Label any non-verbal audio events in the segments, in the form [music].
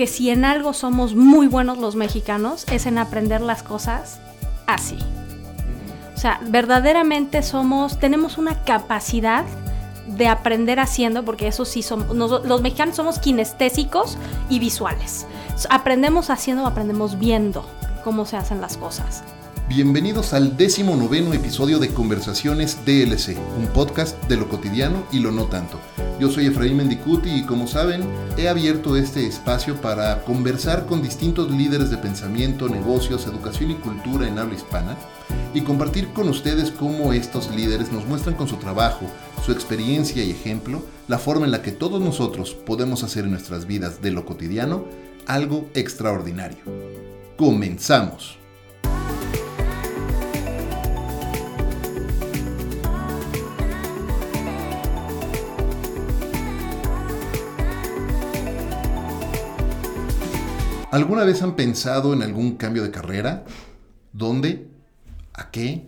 que si en algo somos muy buenos los mexicanos es en aprender las cosas así. O sea, verdaderamente somos, tenemos una capacidad de aprender haciendo, porque eso sí somos, los mexicanos somos kinestésicos y visuales. Aprendemos haciendo, aprendemos viendo cómo se hacen las cosas. Bienvenidos al décimo noveno episodio de Conversaciones DLC, un podcast de lo cotidiano y lo no tanto. Yo soy Efraín Mendicuti y como saben, he abierto este espacio para conversar con distintos líderes de pensamiento, negocios, educación y cultura en habla hispana y compartir con ustedes cómo estos líderes nos muestran con su trabajo, su experiencia y ejemplo, la forma en la que todos nosotros podemos hacer en nuestras vidas de lo cotidiano algo extraordinario. Comenzamos. ¿Alguna vez han pensado en algún cambio de carrera? ¿Dónde? ¿A qué?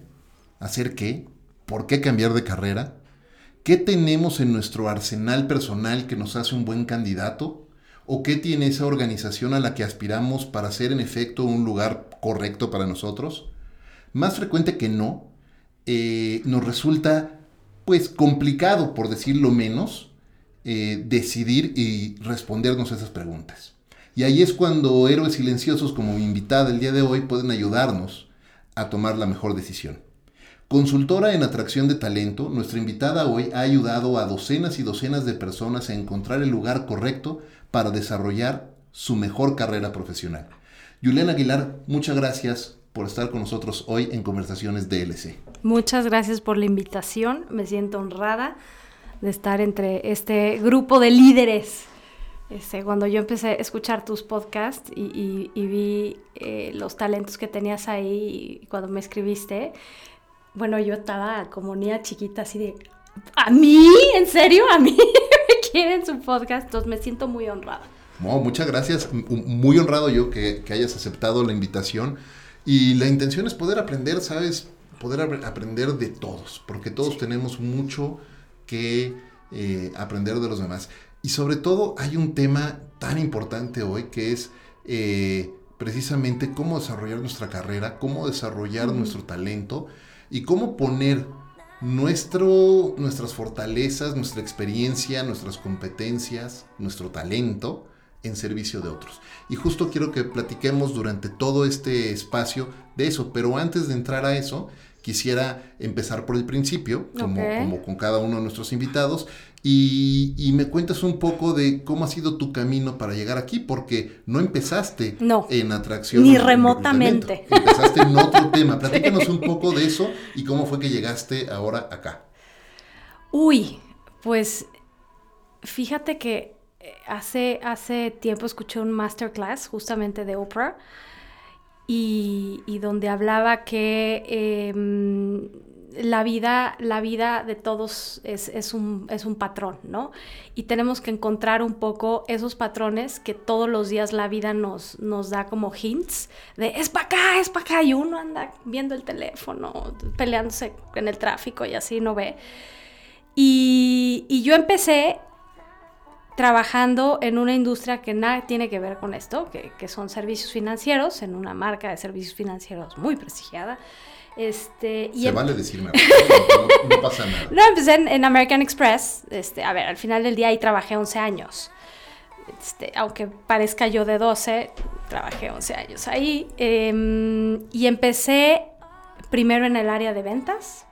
¿Hacer qué? ¿Por qué cambiar de carrera? ¿Qué tenemos en nuestro arsenal personal que nos hace un buen candidato? ¿O qué tiene esa organización a la que aspiramos para ser en efecto un lugar correcto para nosotros? Más frecuente que no, eh, nos resulta pues complicado, por decirlo menos, eh, decidir y respondernos esas preguntas. Y ahí es cuando héroes silenciosos como mi invitada el día de hoy pueden ayudarnos a tomar la mejor decisión. Consultora en atracción de talento, nuestra invitada hoy ha ayudado a docenas y docenas de personas a encontrar el lugar correcto para desarrollar su mejor carrera profesional. Juliana Aguilar, muchas gracias por estar con nosotros hoy en Conversaciones DLC. Muchas gracias por la invitación, me siento honrada de estar entre este grupo de líderes este, cuando yo empecé a escuchar tus podcasts y, vi eh, los talentos que tenías ahí cuando me escribiste, bueno, yo estaba como niña chiquita así de, ¿a mí? ¿En serio? ¿A mí [laughs] me quieren su podcast? Entonces me siento muy honrada. muchas gracias, muy honrado yo que, hayas aceptado la invitación y la intención es poder aprender, ¿sabes? Poder aprender de todos, porque todos tenemos mucho que eh, aprender de los demás. Y sobre todo hay un tema tan importante hoy que es eh, precisamente cómo desarrollar nuestra carrera, cómo desarrollar nuestro talento y cómo poner nuestro, nuestras fortalezas, nuestra experiencia, nuestras competencias, nuestro talento en servicio de otros. Y justo quiero que platiquemos durante todo este espacio de eso, pero antes de entrar a eso, quisiera empezar por el principio, como, como con cada uno de nuestros invitados, y, me cuentas un poco de cómo ha sido tu camino para llegar aquí, porque no empezaste en atracción. Ni remotamente. Empezaste en otro tema. [laughs] Platícanos un poco de eso y cómo fue que llegaste ahora acá. Uy, pues fíjate que eh, hace, hace tiempo escuché un masterclass justamente de Oprah y, donde hablaba que em, la vida, la vida de todos es, un, es, un, patrón, ¿no? Y tenemos que encontrar un poco esos patrones que todos los días la vida nos, nos da como hints de es para acá, es para acá, y uno anda viendo el teléfono, peleándose en el tráfico y así no ve. Y, y yo empecé trabajando en una industria que nada tiene que ver con esto, que, que son servicios financieros, en una marca de servicios financieros muy prestigiada. Este, y Se vale decirme, [laughs] no, pasa nada. No, empecé en, American Express. Este, a ver, al final del día ahí trabajé 11 años. Este, aunque parezca yo de 12, trabajé 11 años ahí. Em, y empecé primero en el área de ventas,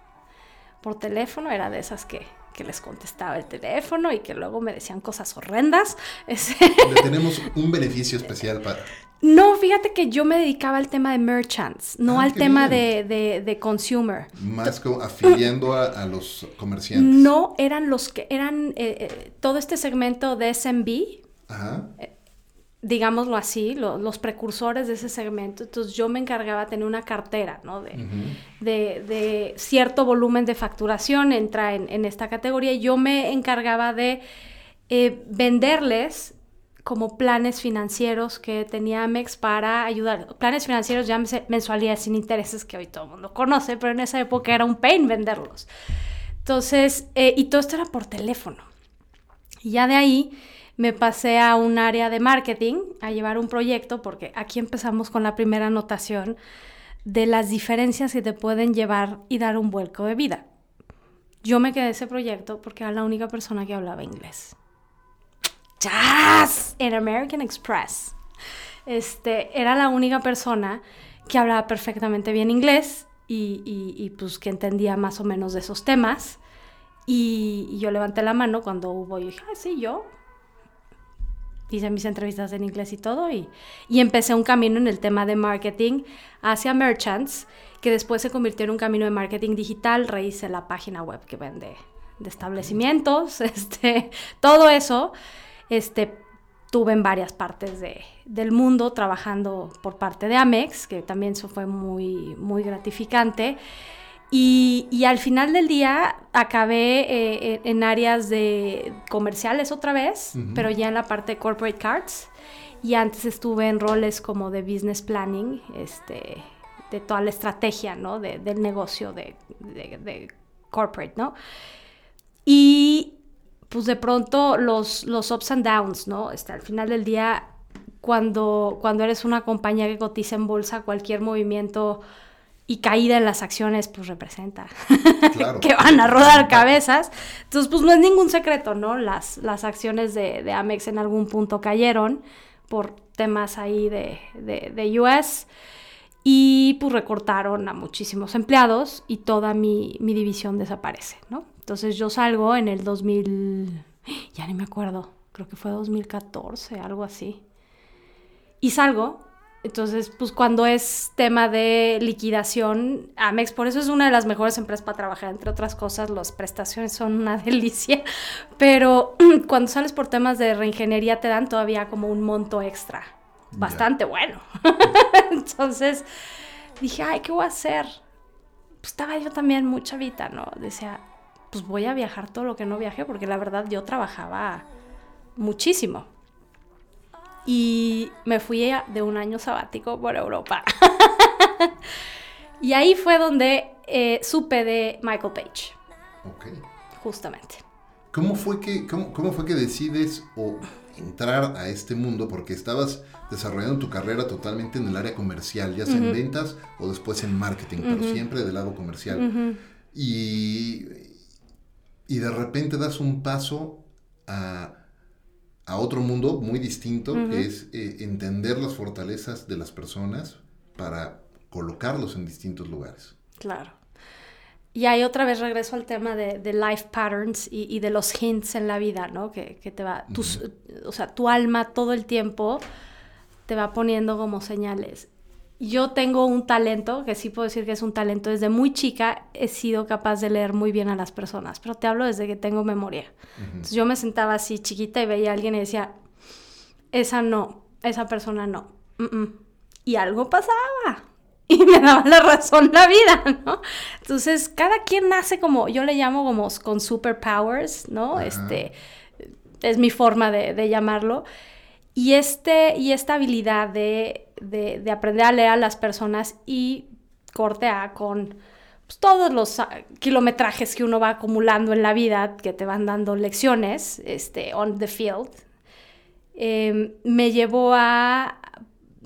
por teléfono, era de esas que, que les contestaba el teléfono y que luego me decían cosas horrendas. [laughs] Le tenemos un beneficio especial para... No, fíjate que yo me dedicaba al tema de merchants, no ah, al tema de, de, consumer. Más como afiliando a, los comerciantes. No, eran los que eran eh, eh, todo este segmento de SMB. Ajá. Eh, digámoslo así, los precursores de ese segmento. Entonces yo me encargaba de tener una cartera, ¿no? De, de, cierto volumen de facturación entra en, en, esta categoría. Yo me encargaba de venderles como planes financieros que tenía Amex para ayudar. Planes financieros, ya mensualidades sin intereses que hoy todo el mundo conoce, pero en esa época era un pain venderlos. Entonces, eh, y todo esto era por teléfono. Y ya de ahí me pasé a un área de marketing, a llevar un proyecto, porque aquí empezamos con la primera anotación de las diferencias que te pueden llevar y dar un vuelco de vida. Yo me quedé ese proyecto porque era la única persona que hablaba inglés. ¡Jazz! En American Express. Este, era la única persona que hablaba perfectamente bien inglés y, y, pues que entendía más o menos de esos temas. Y, yo levanté la mano cuando hubo y dije, ah, sí, yo. Hice mis entrevistas en inglés y todo y, y empecé un camino en el tema de marketing hacia merchants, que después se convirtió en un camino de marketing digital, rehice la página web que vende de establecimientos, [laughs] este, todo eso, este, tuve en varias partes de, del mundo trabajando por parte de Amex, que también eso fue muy, muy gratificante. Y, y al final del día acabé eh, en áreas de comerciales otra vez, pero ya en la parte de corporate cards. Y antes estuve en roles como de business planning, este, de toda la estrategia, ¿no? De, del negocio de, de, de corporate, ¿no? Y pues de pronto los, los ups and downs, ¿no? Este, al final del día, cuando, cuando eres una compañía que cotiza en bolsa, cualquier movimiento y caída en las acciones, pues representa [laughs] que van a rodar cabezas. Entonces, pues no es ningún secreto, ¿no? Las, las acciones de, de Amex en algún punto cayeron por temas ahí de, de, de US y pues recortaron a muchísimos empleados y toda mi, mi división desaparece, ¿no? Entonces yo salgo en el 2000, [gasps] ya ni me acuerdo, creo que fue 2014, algo así. Y salgo, entonces pues cuando es tema de liquidación, Amex por eso es una de las mejores empresas para trabajar, entre otras cosas, las prestaciones son una [laughs] delicia, pero [clears throat] cuando sales por temas de reingeniería te dan todavía como un monto extra, bastante bueno. [laughs] entonces dije, ay, ¿qué voy a hacer? Pues estaba yo también muy chavita, ¿no? Decía, pues voy a viajar todo lo que no viajé, porque la verdad yo trabajaba muchísimo. Y me fui de un año sabático por Europa. [laughs] y ahí fue donde eh, supe de Michael Page. Ok. Justamente. ¿Cómo fue que, cómo, fue que decides o entrar a este mundo? Porque estabas desarrollando tu carrera totalmente en el área comercial, ya sea en ventas o después en marketing, pero siempre del lado comercial. Y y de repente das un paso a, otro mundo muy distinto, que es eh, entender las fortalezas de las personas para colocarlos en distintos lugares. Claro. Y ahí otra vez regreso al tema de, life patterns y, de los hints en la vida, ¿no? Que, te va, o sea, tu alma todo el tiempo te va poniendo como señales yo tengo un talento, que sí puedo decir que es un talento, desde muy chica he sido capaz de leer muy bien a las personas, pero te hablo desde que tengo memoria. Entonces yo me sentaba así chiquita y veía a alguien y decía, esa no, esa persona no. Y algo pasaba. [laughs] Y me daba la razón la vida, ¿no? Entonces, cada quien nace como, yo le llamo como con superpowers, ¿no? Este, es mi forma de, de llamarlo. Y, este, y esta habilidad de, aprender a leer a las personas y corte A con pues, todos los ah, kilometrajes que uno va acumulando en la vida, que te van dando lecciones este, on the field, em, me llevó a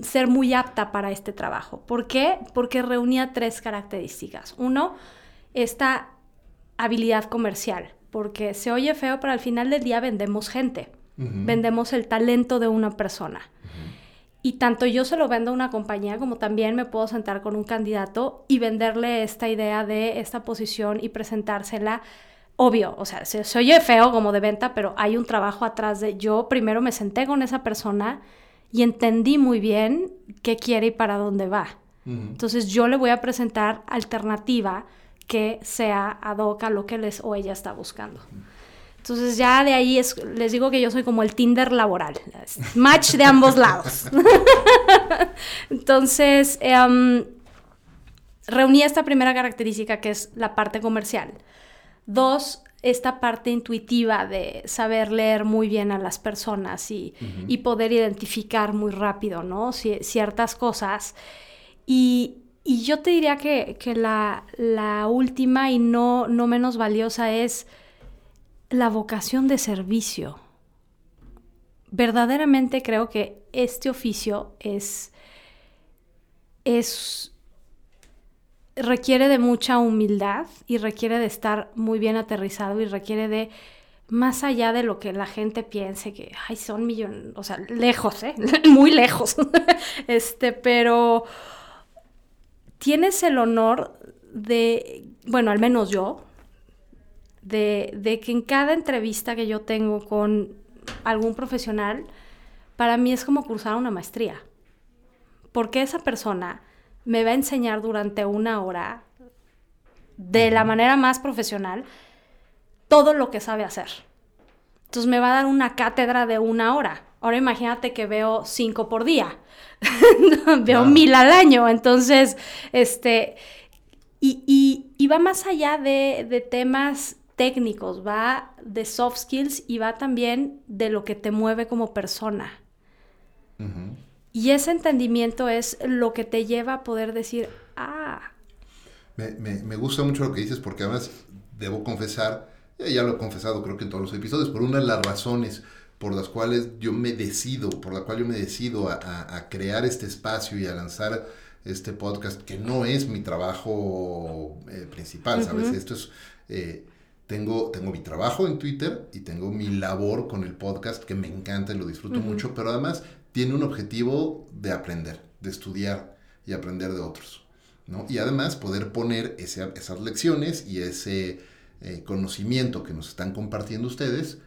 ser muy apta para este trabajo. ¿Por qué? Porque reunía tres características. Uno, esta habilidad comercial, porque se oye feo, pero al final del día vendemos gente vendemos el talento de una persona. Y tanto yo se lo vendo a una compañía como también me puedo sentar con un candidato y venderle esta idea de esta posición y presentársela. Obvio, o sea, se, oye feo como de venta, pero hay un trabajo atrás de yo primero me senté con esa persona y entendí muy bien qué quiere y para dónde va. Entonces yo le voy a presentar alternativa que sea ad hoc a lo que les o ella está buscando. Entonces ya de ahí es, les digo que yo soy como el Tinder laboral, match de ambos lados. [laughs] Entonces, em, reuní esta primera característica que es la parte comercial. Dos, esta parte intuitiva de saber leer muy bien a las personas y, poder identificar muy rápido, ¿no? ciertas cosas. Y, yo te diría que, la, la, última y no, no menos valiosa es la vocación de servicio. verdaderamente creo que este oficio es, es, requiere de mucha humildad y requiere de estar muy bien aterrizado y requiere de más allá de lo que la gente piense que, ay, son millones, o sea, lejos, ¿eh? [laughs] Muy lejos. [laughs] este, pero tienes el honor de, bueno, al menos yo, de, de que en cada entrevista que yo tengo con algún profesional, para mí es como cursar una maestría. Porque esa persona me va a enseñar durante una hora, de la manera más profesional, todo lo que sabe hacer. Entonces me va a dar una cátedra de una hora. Ahora imagínate que veo cinco por día. [laughs] veo mil al año. Entonces, este, y, y, va más allá de, de, temas técnicos, va de soft skills y va también de lo que te mueve como persona. Y ese entendimiento es lo que te lleva a poder decir, ah. Me, me, me gusta mucho lo que dices porque además debo confesar ya lo he confesado creo que en todos los episodios, por una de las razones por las cuales yo me decido, por la cual yo me decido a, crear este espacio y a lanzar este podcast, que no es mi trabajo eh, principal, ¿sabes? Esto es, eh, tengo, tengo mi trabajo en Twitter y tengo mi labor con el podcast, que me encanta y lo disfruto mucho, pero además tiene un objetivo de aprender, de estudiar y aprender de otros, ¿no? Y además poder poner ese, esas lecciones y ese eh, conocimiento que nos están compartiendo ustedes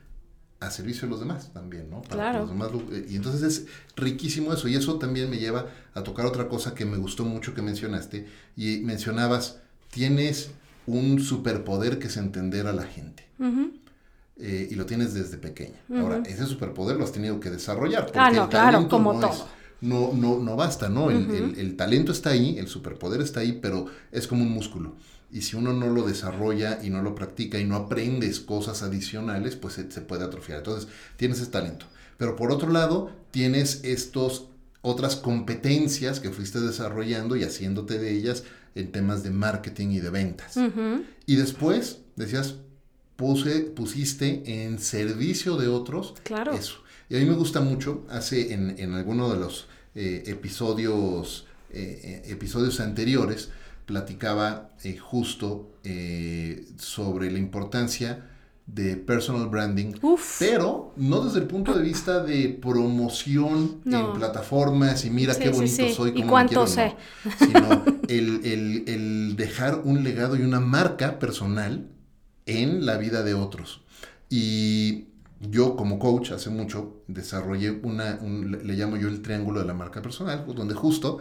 a servicio de los demás también, ¿no? Para los demás, eh, y entonces es riquísimo eso, y eso también me lleva a tocar otra cosa que me gustó mucho que mencionaste, y mencionabas, tienes un superpoder que es entender a la gente. Eh, y lo tienes desde pequeña. Ahora, ese superpoder lo has tenido que desarrollar. Porque ah, no, claro, como todo. no, no, no basta, ¿no? el, talento está ahí, el superpoder está ahí, pero es como un músculo. Y si uno no lo desarrolla y no lo practica y no aprendes cosas adicionales, pues se, puede atrofiar. Entonces, tienes ese talento. Pero por otro lado, tienes estos otras competencias que fuiste desarrollando y haciéndote de ellas en temas de marketing y de ventas. Y después, decías, puse, pusiste en servicio de otros claro. eso. Y a mí me gusta mucho, hace en, en alguno de los eh, episodios, eh, eh, episodios anteriores, platicaba eh, justo sobre la importancia de personal branding, pero no desde el punto de vista de promoción en plataformas y mira qué bonito soy, como ¿Y cuánto sé? sino el, el, dejar un legado y una marca personal en la vida de otros. Y yo como coach hace mucho desarrollé una, le llamo yo el triángulo de la marca personal, donde justo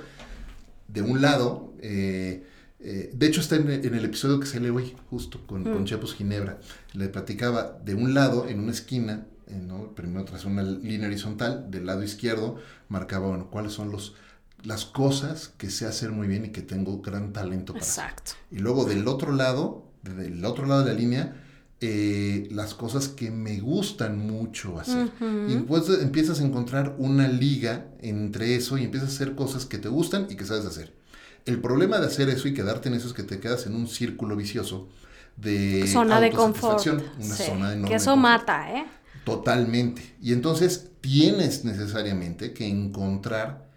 de un lado eh, eh, de hecho, está en, el episodio que se lee hoy, justo con, mm. Chepos Ginebra. Le platicaba de un lado, en una esquina, eh, ¿no? primero tras una línea horizontal, del lado izquierdo, marcaba, bueno, cuáles son los, las cosas que sé hacer muy bien y que tengo gran talento para Exacto. Y luego del otro lado, del otro lado de la línea, eh, las cosas que me gustan mucho hacer. Y después empiezas a encontrar una liga entre eso y empiezas a hacer cosas que te gustan y que sabes hacer. El problema de hacer eso y quedarte en eso es que te quedas en un círculo vicioso de zona de confort, una zona de que eso mata, ¿eh? Totalmente. Y entonces tienes necesariamente que encontrar,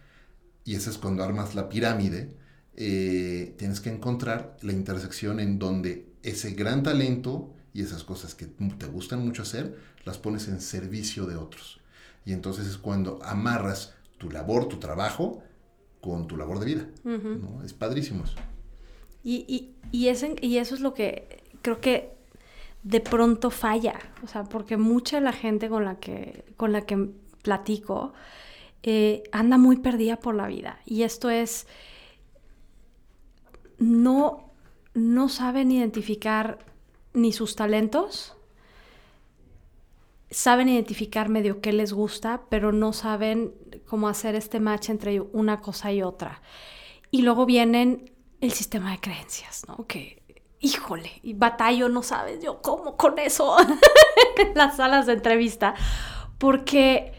y eso es cuando armas la pirámide, eh, tienes que encontrar la intersección en donde ese gran talento y esas cosas que te gustan mucho hacer, las pones en servicio de otros. Y entonces es cuando amarras tu labor, tu trabajo, con tu labor de vida. ¿no? Es padrísimo eso. Y, y, y, y eso es lo que creo que de pronto falla. O sea, porque mucha de la gente con la que, con la que platico eh, anda muy perdida por la vida. Y esto es, no, no saben identificar ni sus talentos, saben identificar medio qué les gusta, pero no saben cómo hacer este match entre una cosa y otra. Y luego vienen el sistema de creencias, ¿no? Que, híjole, y batallo, no sabes yo cómo con eso [laughs] en las salas de entrevista, porque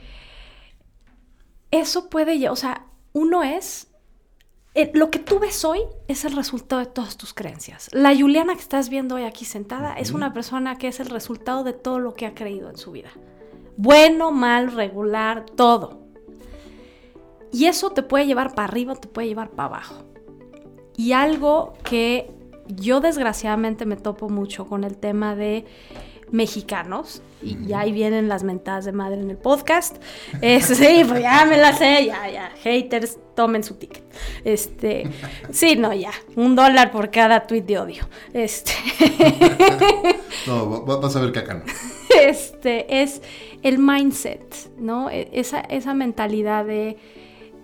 eso puede, o sea, uno es eh, lo que tú ves hoy es el resultado de todas tus creencias. La Juliana que estás viendo hoy aquí sentada es una persona que es el resultado de todo lo que ha creído en su vida. Bueno, mal, regular, todo. Y eso te puede llevar para arriba, te puede llevar para abajo. Y algo que yo desgraciadamente me topo mucho con el tema de mexicanos, y ahí vienen las mentadas de madre en el podcast. Es, [laughs] sí, pues ya me la sé, ya, ya. Haters, tomen su ticket. Este, sí, no, ya. Un dólar por cada tweet de odio. Este. [laughs] no, vas a ver que acá no. Este, es el mindset, ¿no? E, esa, esa mentalidad de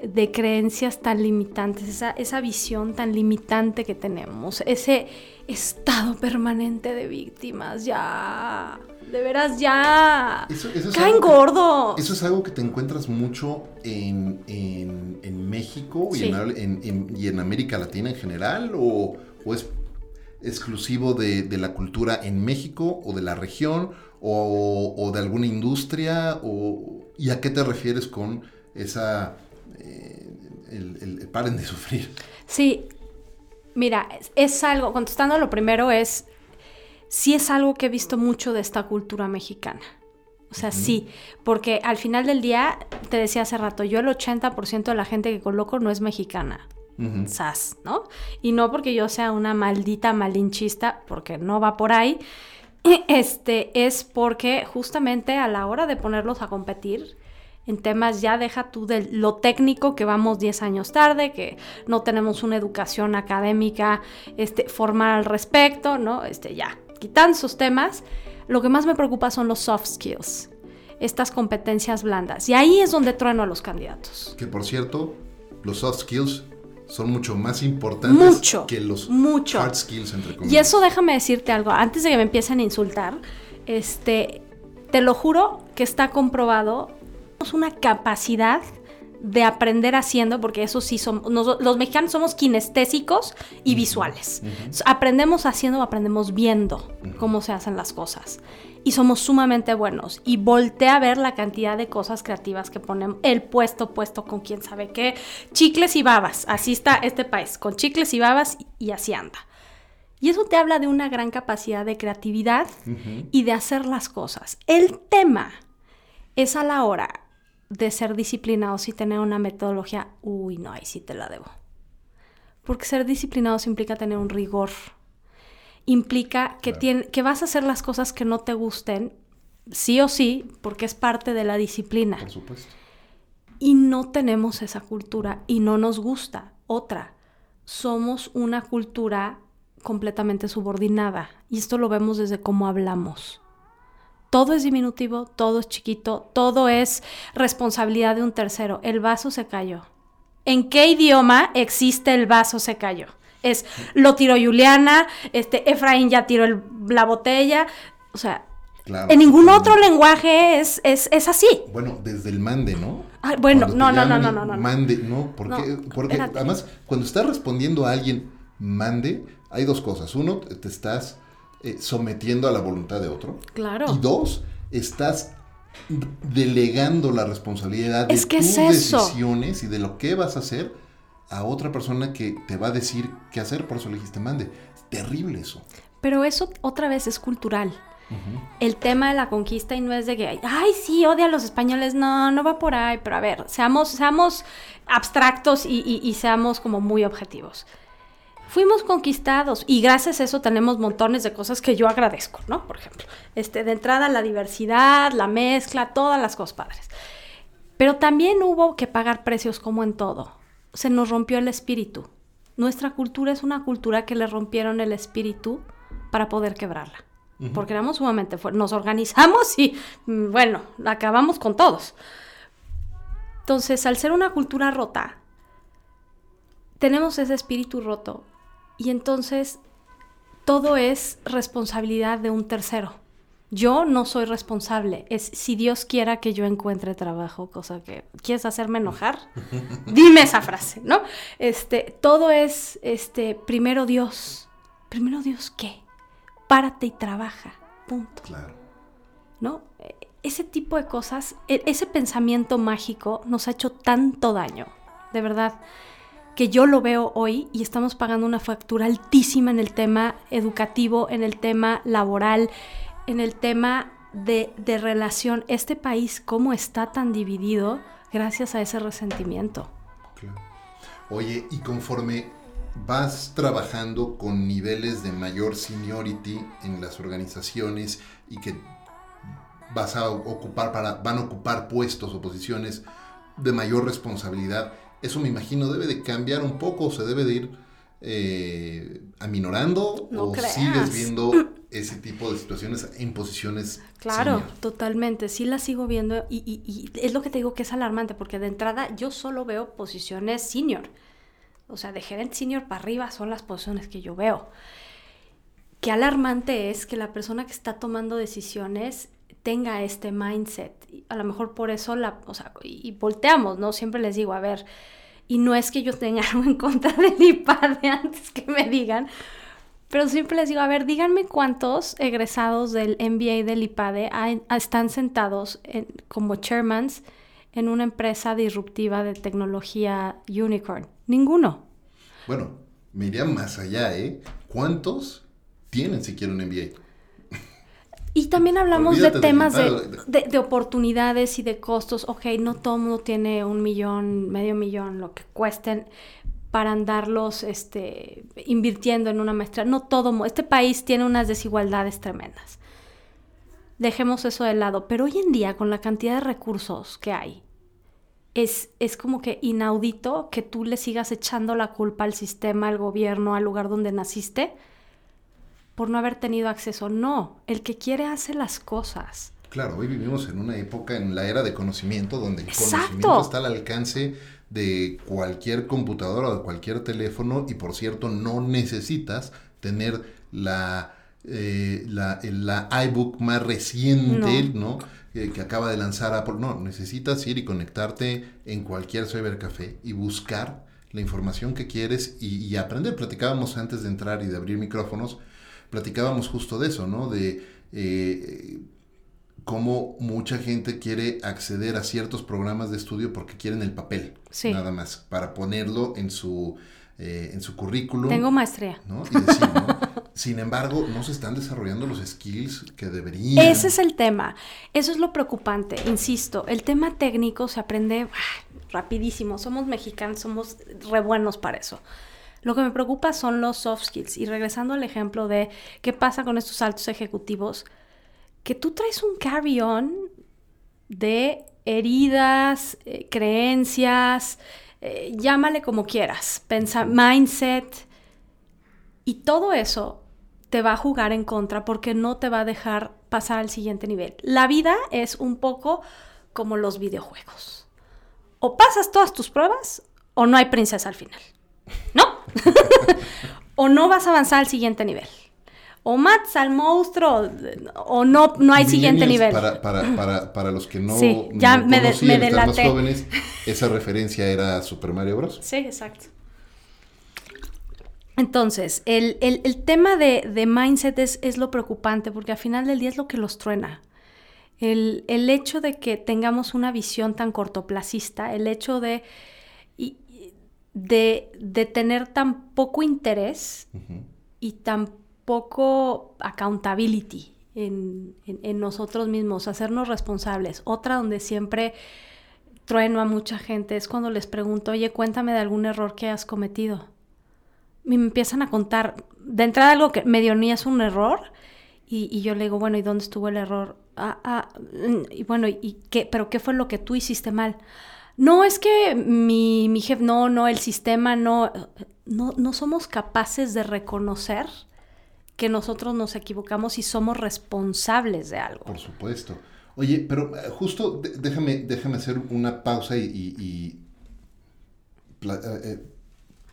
de creencias tan limitantes, esa, esa visión tan limitante que tenemos, ese estado permanente de víctimas, ya, de veras ya, eso, caen gordos. Eso es algo que te encuentras mucho en, México y, en, América Latina en general, o, es exclusivo de, la cultura en México o de la región o, de alguna industria, o, ¿y a qué te refieres con esa el, paren de sufrir. Sí, mira, es, algo, contestando lo primero es, sí es algo que he visto mucho de esta cultura mexicana. O sea, sí, porque al final del día, te decía hace rato, yo el 80% de la gente que coloco no es mexicana. Sas, ¿no? Y no porque yo sea una maldita malinchista, porque no va por ahí. [clears throat] Este es porque justamente a la hora de ponerlos a competir, en temas ya deja tú de lo técnico que vamos 10 años tarde, que no tenemos una educación académica este, formal al respecto, ¿no? Este, ya, quitando esos temas, lo que más me preocupa son los soft skills, estas competencias blandas. Y ahí es donde trueno a los candidatos. Que por cierto, los soft skills son mucho más importantes que los hard skills, entre comillas. Y eso déjame decirte algo, antes de que me empiecen a insultar, este, te lo juro que está comprobado una capacidad de aprender haciendo, porque eso sí somos, los mexicanos somos kinestésicos y visuales. Aprendemos haciendo aprendemos viendo cómo se hacen las cosas. Y somos sumamente buenos. Y voltea a ver la cantidad de cosas creativas que ponemos. El puesto puesto con quién sabe qué. Chicles y babas. Así está este país, con chicles y babas y así anda. Y eso te habla de una gran capacidad de creatividad y de hacer las cosas. El tema es a la hora de ser disciplinados y tener una metodología, uy, no, ahí sí te la debo. Porque ser disciplinados implica tener un rigor. Implica que, que vas a hacer las cosas que no te gusten, sí o sí, porque es parte de la disciplina. Por supuesto. Y no tenemos esa cultura y no nos gusta. Otra, somos una cultura completamente subordinada. Y esto lo vemos desde cómo hablamos todo es diminutivo, todo es chiquito, todo es responsabilidad de un tercero. El vaso se cayó. ¿En qué idioma existe el vaso se cayó? Es lo tiró Juliana, este Efraín ya tiró la botella, o sea, en ningún otro lenguaje es, es, así. Bueno, desde el mande, ¿no? bueno, no, no, no, no, no, no, Mande, ¿no? Porque, porque además, cuando estás respondiendo a alguien mande, hay dos cosas. Uno, te estás eh, sometiendo a la voluntad de otro. Claro. Y dos, estás delegando la responsabilidad de tus decisiones y de lo que vas a hacer a otra persona que te va a decir qué hacer, por eso le dijiste mande. Es terrible eso. Pero eso otra vez es cultural. El tema de la conquista y no es de que, ay, sí, odia a los españoles. No, no va por ahí. Pero a ver, seamos, seamos abstractos y seamos como muy objetivos fuimos conquistados y gracias a eso tenemos montones de cosas que yo agradezco, ¿no? Por ejemplo, este, de entrada la diversidad, la mezcla, todas las cosas padres. Pero también hubo que pagar precios como en todo. Se nos rompió el espíritu. Nuestra cultura es una cultura que le rompieron el espíritu para poder quebrarla. Porque éramos sumamente fuertes. Nos organizamos y, mm, bueno, acabamos con todos. Entonces, al ser una cultura rota, tenemos ese espíritu roto y entonces todo es responsabilidad de un tercero. Yo no soy responsable. Es si Dios quiera que yo encuentre trabajo, cosa que quieres hacerme enojar, [laughs] dime esa frase, ¿no? Este, todo es este primero Dios. Primero Dios qué? Párate y trabaja. Punto. Claro. ¿No? Ese tipo de cosas, e, ese pensamiento mágico nos ha hecho tanto daño. De verdad que yo lo veo hoy y estamos pagando una factura altísima en el tema educativo, en el tema laboral, en el tema de, de relación. Este país, cómo está tan dividido gracias a ese resentimiento. Oye, y conforme vas trabajando con niveles de mayor seniority en las organizaciones y que vas a ocupar para, van a ocupar puestos o posiciones de mayor responsabilidad, eso me imagino debe de cambiar un poco, se debe de ir eh, aminorando o sigues viendo [laughs] ese tipo de situaciones en posiciones. Claro, totalmente, sí la sigo viendo y, y, es lo que te digo que es alarmante porque de entrada yo solo veo posiciones senior, o sea, de gerente senior para arriba son las posiciones que yo veo. Qué alarmante es que la persona que está tomando decisiones tenga este mindset. A lo mejor por eso la, o sea, y volteamos, ¿no? Siempre les digo, a ver, y no es que yo tenga [laughs] algo en contra del IPADE antes que me digan, pero siempre les digo, a ver, díganme cuántos egresados del MBA del IPADE están sentados como chairmans en una empresa disruptiva de tecnología unicorn. Ninguno. Bueno, me iría más allá, ¿eh? ¿Cuántos tienen siquiera un MBA? Y también hablamos de temas de, oportunidades y de costos. Ok, no todo mundo tiene un millón, medio millón, lo que cuesten para andarlos este, invirtiendo en una maestría. No todo, este país tiene unas desigualdades tremendas. Dejemos eso de lado. Pero hoy en día, con la cantidad de recursos que hay, es, es como que inaudito que tú le sigas echando la culpa al sistema, al gobierno, al lugar donde naciste por no haber tenido acceso. No, el que quiere hace las cosas. Claro, hoy vivimos en una época, en la era de conocimiento, donde el conocimiento está al alcance de cualquier computadora o de cualquier teléfono y por cierto no necesitas tener la, eh, la, la, iBook más reciente, ¿no? que acaba de lanzar Apple. No, necesitas ir y conectarte en cualquier cybercafé y buscar la información que quieres y, y aprender. Platicábamos antes de entrar y de abrir micrófonos platicábamos justo de eso, ¿no? De eh, cómo mucha gente quiere acceder a ciertos programas de estudio porque quieren el papel, nada más, para ponerlo en su, eh, en su currículum. Tengo maestría. ¿no? Y decir, ¿no? [laughs] Sin embargo, no se están desarrollando los skills que deberían. Ese es el tema. Eso es lo preocupante. Insisto, el tema técnico se aprende rapidísimo. Somos mexicanos, somos re buenos para eso. Lo que me preocupa son los soft skills. Y regresando al ejemplo de qué pasa con estos altos ejecutivos, que tú traes un carry-on de heridas, eh, creencias, eh, llámale como quieras, pensa, mindset, y todo eso te va a jugar en contra porque no te va a dejar pasar al siguiente nivel. La vida es un poco como los videojuegos. O pasas todas tus pruebas o no hay princesa al final. ¿No? [laughs] o no vas a avanzar al siguiente nivel. O matas al monstruo o no, no hay siguiente nivel. Para, para, para, los que no, sí, ya me, más jóvenes, esa referencia era Super Mario Bros. Sí, exacto. Entonces, el, tema de, mindset es, es, lo preocupante porque al final del día es lo que los truena. El, el hecho de que tengamos una visión tan cortoplacista, el hecho de de, tener tan poco interés y tan poco accountability en, nosotros mismos, hacernos responsables. Otra donde siempre trueno a mucha gente es cuando les pregunto, oye, cuéntame de algún error que has cometido. Y me empiezan a contar, de entrada algo que medio ni es un error, y, yo le digo, bueno, ¿y dónde estuvo el error? Ah, ah, y bueno, ¿y qué? ¿Pero qué fue lo que tú hiciste mal? No es que mi, mi jefe, no, no, el sistema, no, no, no somos capaces de reconocer que nosotros nos equivocamos y somos responsables de algo. Por supuesto. Oye, pero eh, justo déjame, déjame hacer una pausa y, eh, eh,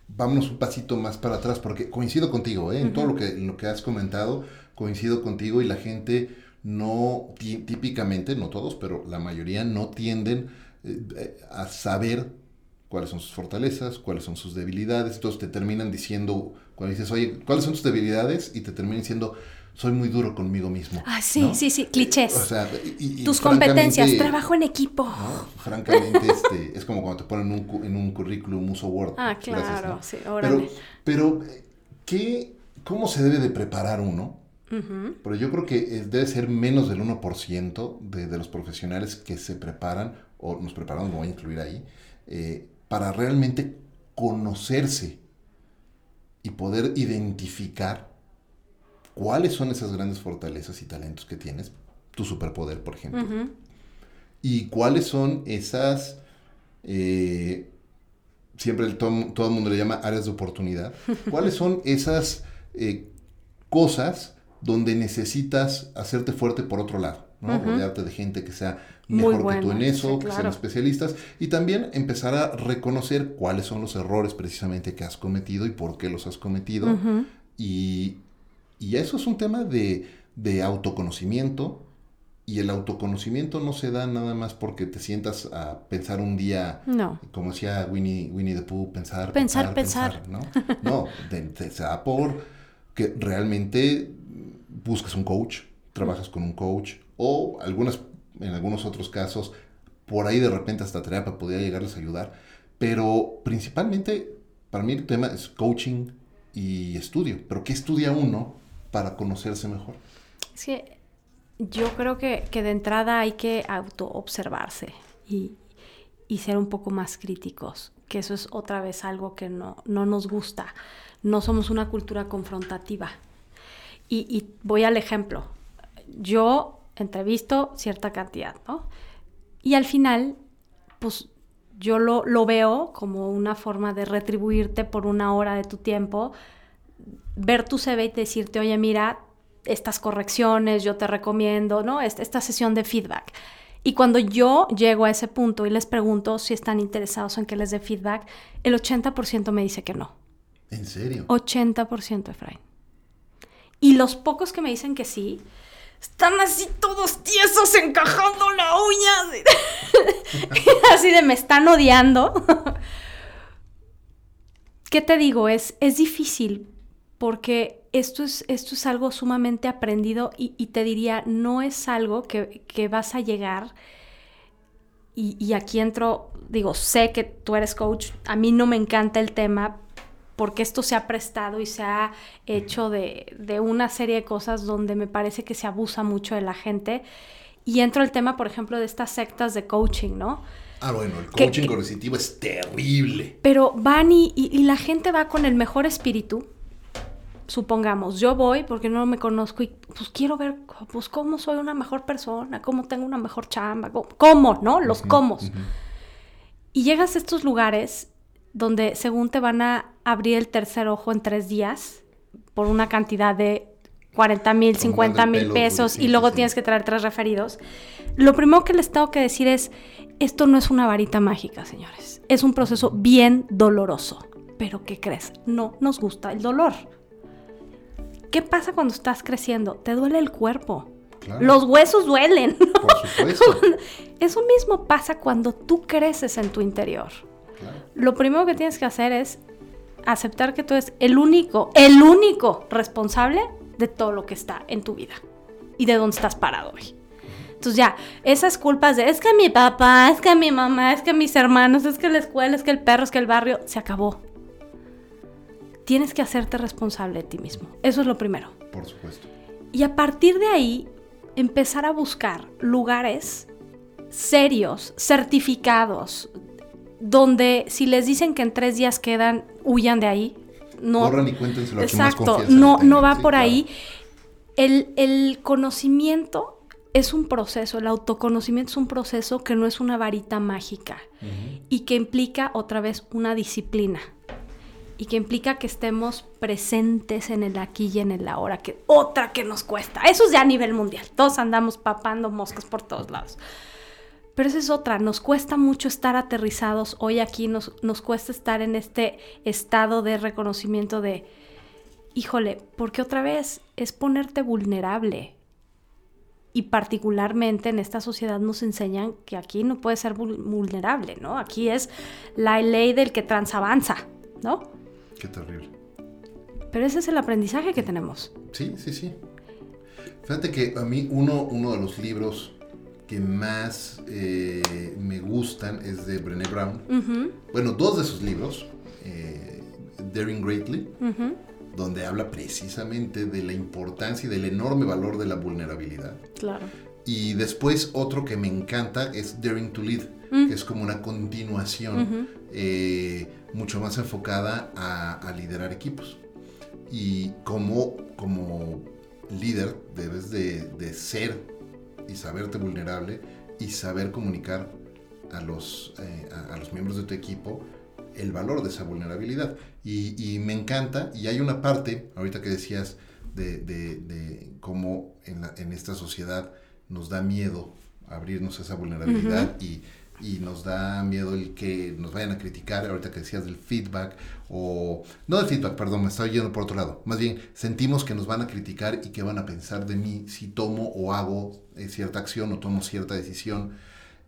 vámonos un pasito más para atrás, porque coincido contigo, ¿eh? en todo lo que, lo que has comentado, coincido contigo y la gente no, típicamente, no todos, pero la mayoría no tienden eh, a saber cuáles son sus fortalezas, cuáles son sus debilidades. Entonces te terminan diciendo, cuando dices, oye, ¿cuáles son tus debilidades? Y te terminan diciendo, soy muy duro conmigo mismo. Ah, sí, sí, sí, clichés. O sea, tus competencias, trabajo en equipo. Francamente, este, [laughs] es como cuando te ponen un, en un currículum uso Word. Ah, claro, sí, Pero, pero ¿qué, ¿cómo se debe de preparar uno Pero yo creo que eh, debe ser menos del 1% de, de los profesionales que se preparan, o nos preparamos, me voy a incluir ahí, eh, para realmente conocerse y poder identificar cuáles son esas grandes fortalezas y talentos que tienes, tu superpoder, por ejemplo, y cuáles son esas, eh, siempre todo, todo, el mundo le llama áreas de oportunidad, [laughs] cuáles son esas eh, cosas donde necesitas hacerte fuerte por otro lado, ¿no? Rodearte de gente que sea mejor que tú en eso, que sean especialistas, y también empezar a reconocer cuáles son los errores precisamente que has cometido y por qué los has cometido, y, y eso es un tema de, de autoconocimiento, y el autoconocimiento no se da nada más porque te sientas a pensar un día, no. como decía Winnie, Winnie the Pooh, pensar, pensar, pensar. ¿no? no, se da por que realmente buscas un coach, trabajas con un coach, o algunas, en algunos otros casos, por ahí de repente hasta terapia podría llegarles a ayudar. Pero principalmente, para mí el tema es coaching y estudio. Pero ¿qué estudia uno para conocerse mejor? Sí, yo creo que, de entrada hay que auto-observarse y, ser un poco más críticos, que eso es otra vez algo que no, nos gusta. No somos una cultura confrontativa. Y, voy al ejemplo. Yo entrevisto cierta cantidad, ¿no? Y al final, pues yo lo, lo, veo como una forma de retribuirte por una hora de tu tiempo, ver tu CV y decirte, oye, mira, estas correcciones, yo te recomiendo, ¿no? Esta, sesión de feedback. Y cuando yo llego a ese punto y les pregunto si están interesados en que les dé feedback, el 80% me dice que no. ¿En serio? 80%, Efraín. Y los pocos que me dicen que sí, están así todos tiesos encajando la uña. [laughs] así de me están odiando. [laughs] ¿Qué te digo? Es, es difícil porque esto es, esto es algo sumamente aprendido y, te diría, no es algo que, vas a llegar y, aquí entro, digo, sé que tú eres coach, a mí no me encanta el tema porque esto se ha prestado y se ha hecho de, una serie de cosas donde me parece que se abusa mucho de la gente. Y entro el tema, por ejemplo, de estas sectas de coaching, ¿no? Ah, bueno, el coaching cognitivo es terrible. Pero van y la gente va con el mejor espíritu, supongamos, yo voy porque no me conozco y pues quiero ver pues cómo soy una mejor persona, cómo tengo una mejor chamba, cómo, ¿no? Los cómo. Y llegas a estos lugares donde según te van a abrir el tercer ojo en tres días por una cantidad de 40 mil, 50 mil pesos y luego tienes que traer tres referidos. Lo primero que les tengo que decir es, esto no es una varita mágica, señores. Es un proceso bien doloroso. Pero ¿qué crees? No nos gusta el dolor. ¿Qué pasa cuando estás creciendo? Te duele el cuerpo. Los huesos duelen. Por supuesto. [laughs] Eso mismo pasa cuando tú creces en tu interior. Lo primero que tienes que hacer es aceptar que tú eres el único, el único responsable de todo lo que está en tu vida y de dónde estás parado hoy. Entonces ya, esas culpas de es que mi papá, es que mi mamá, es que mis hermanos, es que la escuela, es que el perro, es que el barrio, se acabó tienes que hacerte responsable de ti mismo. Eso es lo primero. Por supuesto. Y a partir de ahí, empezar a buscar lugares serios, certificados, donde si les dicen que en tres días quedan, huyan de ahí. No, Corran y cuéntenselo Exacto, no, no va por ahí. El, conocimiento es un proceso, el autoconocimiento es un proceso que no es una varita mágica y que implica otra vez una disciplina y que implica que estemos presentes en el aquí y en el ahora, que otra que nos cuesta. Eso es ya a nivel mundial. Todos andamos papando moscas por todos lados. Pero esa es otra, nos cuesta mucho estar aterrizados hoy aquí, nos, nos cuesta estar en este estado de reconocimiento de, híjole, porque otra vez es ponerte vulnerable. Y particularmente en esta sociedad nos enseñan que aquí no puede ser vulnerable, ¿no? Aquí es la ley del que transavanza, ¿no? Qué terrible. Pero ese es el aprendizaje que tenemos. Sí, sí, sí. Fíjate que a mí uno, uno de los libros que más eh, me gustan es de Brené Brown. Bueno, dos de sus libros, eh, Daring Greatly donde habla precisamente de la importancia y del enorme valor de la vulnerabilidad. Claro. Y después otro que me encanta es Daring to Lead, mm. que es como una continuación eh, mucho más enfocada a, liderar equipos. Y como, como líder debes de, ser y saberte vulnerable y saber comunicar a los, eh, a los miembros de tu equipo el valor de esa vulnerabilidad. Y, me encanta, y hay una parte, ahorita que decías, de, cómo en, esta sociedad nos da miedo abrirnos a esa vulnerabilidad y, nos da miedo el que nos vayan a criticar, ahorita que decías del feedback, o no del feedback, perdón, me estaba yendo por otro lado, más bien sentimos que nos van a criticar y que van a pensar de mí si tomo o hago eh, cierta acción o tomo cierta decisión.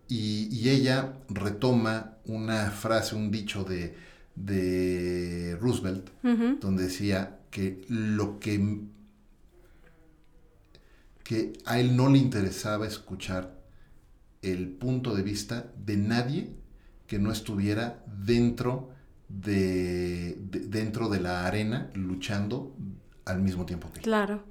Y, ella retoma una frase, un dicho de, de Roosevelt, donde decía que lo que, que a él no le interesaba escuchar el punto de vista de nadie que no estuviera dentro de, dentro de la arena luchando al mismo tiempo que él. Claro,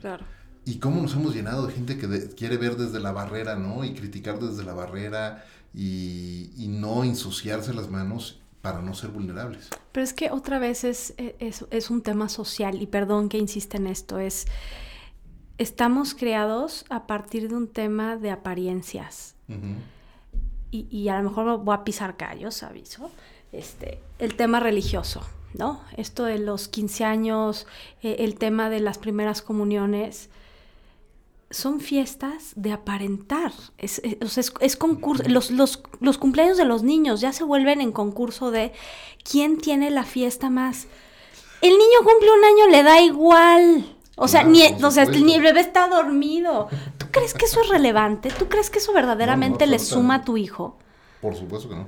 claro y cómo nos hemos llenado de gente que quiere ver desde la barrera, ¿no? Y criticar desde la barrera y, no ensuciarse las manos para no ser vulnerables. Pero es que otra vez es, es, un tema social, y perdón que insiste en esto, es, estamos creados a partir de un tema de apariencias. y, y, a lo mejor voy a pisar callos, aviso, este, el tema religioso. ¿no? Esto de los 15 años, eh, el tema de las primeras comuniones, son fiestas de aparentar. Es, es, concurso. Los, los, cumpleaños de los niños ya se vuelven en concurso de quién tiene la fiesta más. El niño cumple un año, le da igual. O sea, ni, o sea ni, el bebé está dormido. ¿Tú crees que eso es relevante? ¿Tú crees que eso verdaderamente le suma a tu hijo? Por supuesto que no.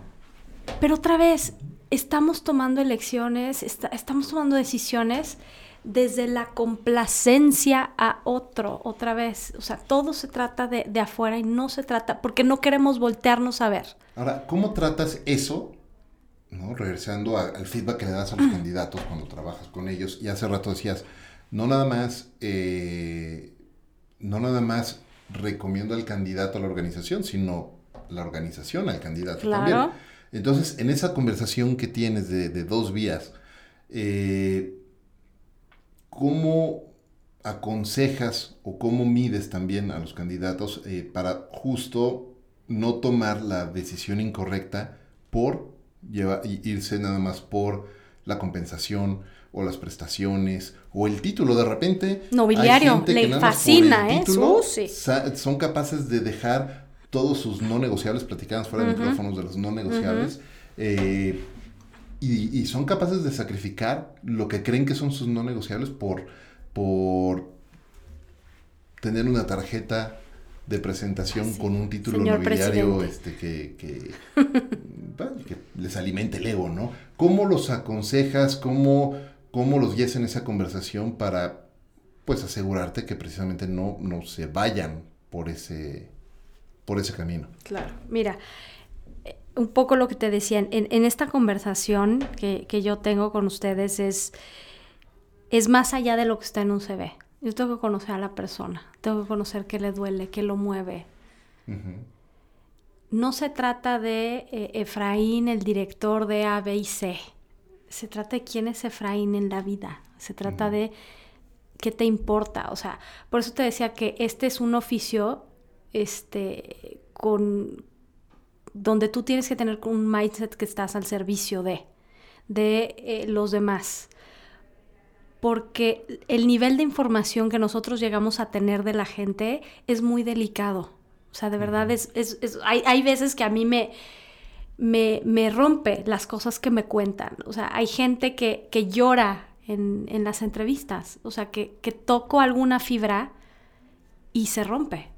Pero otra vez, estamos tomando elecciones, estamos tomando decisiones desde la complacencia a otro, otra vez. O sea, todo se trata de, afuera y no se trata, porque no queremos voltearnos a ver. Ahora, ¿cómo tratas eso? ¿no? Regresando al feedback que le das a los candidatos cuando trabajas con ellos. Y hace rato decías, no nada más, eh, no nada más recomiendo al candidato a la organización, sino la organización al candidato claro. también. Entonces, en esa conversación que tienes de, de dos vías, eh, ¿cómo aconsejas o cómo mides también a los candidatos eh, para justo no tomar la decisión incorrecta por irse nada más por la compensación o las prestaciones o el título. De repente nobiliario le fascina ¿eh? son capaces de dejar todos sus no negociables platicamos fuera de micrófonos de los no negociables eh, y, son capaces de sacrificar lo que creen que son sus no negociables por, por tener una tarjeta de presentación con un título nobiliario este, que, [laughs] que, les alimente el ego, ¿no? ¿Cómo los aconsejas? ¿Cómo, cómo los guías en esa conversación para pues asegurarte que precisamente no, no se vayan por ese, por ese camino? Claro, mira, un poco lo que te decían, en, esta conversación que, yo tengo con ustedes es, es más allá de lo que está en un CV. Yo tengo que conocer a la persona, tengo que conocer qué le duele, qué lo mueve. No se trata de eh, Efraín, el director de A, B y C. Se trata de quién es Efraín en la vida. Se trata de qué te importa. O sea, por eso te decía que este es un oficio este, con, donde tú tienes que tener un mindset que estás al servicio de, de eh, los demás. Porque el nivel de información que nosotros llegamos a tener de la gente es muy delicado. O sea, de verdad es, hay, veces que a mí me, me, rompe las cosas que me cuentan. O sea, hay gente que, llora en, las entrevistas. O sea, que, que toco alguna fibra y se rompe.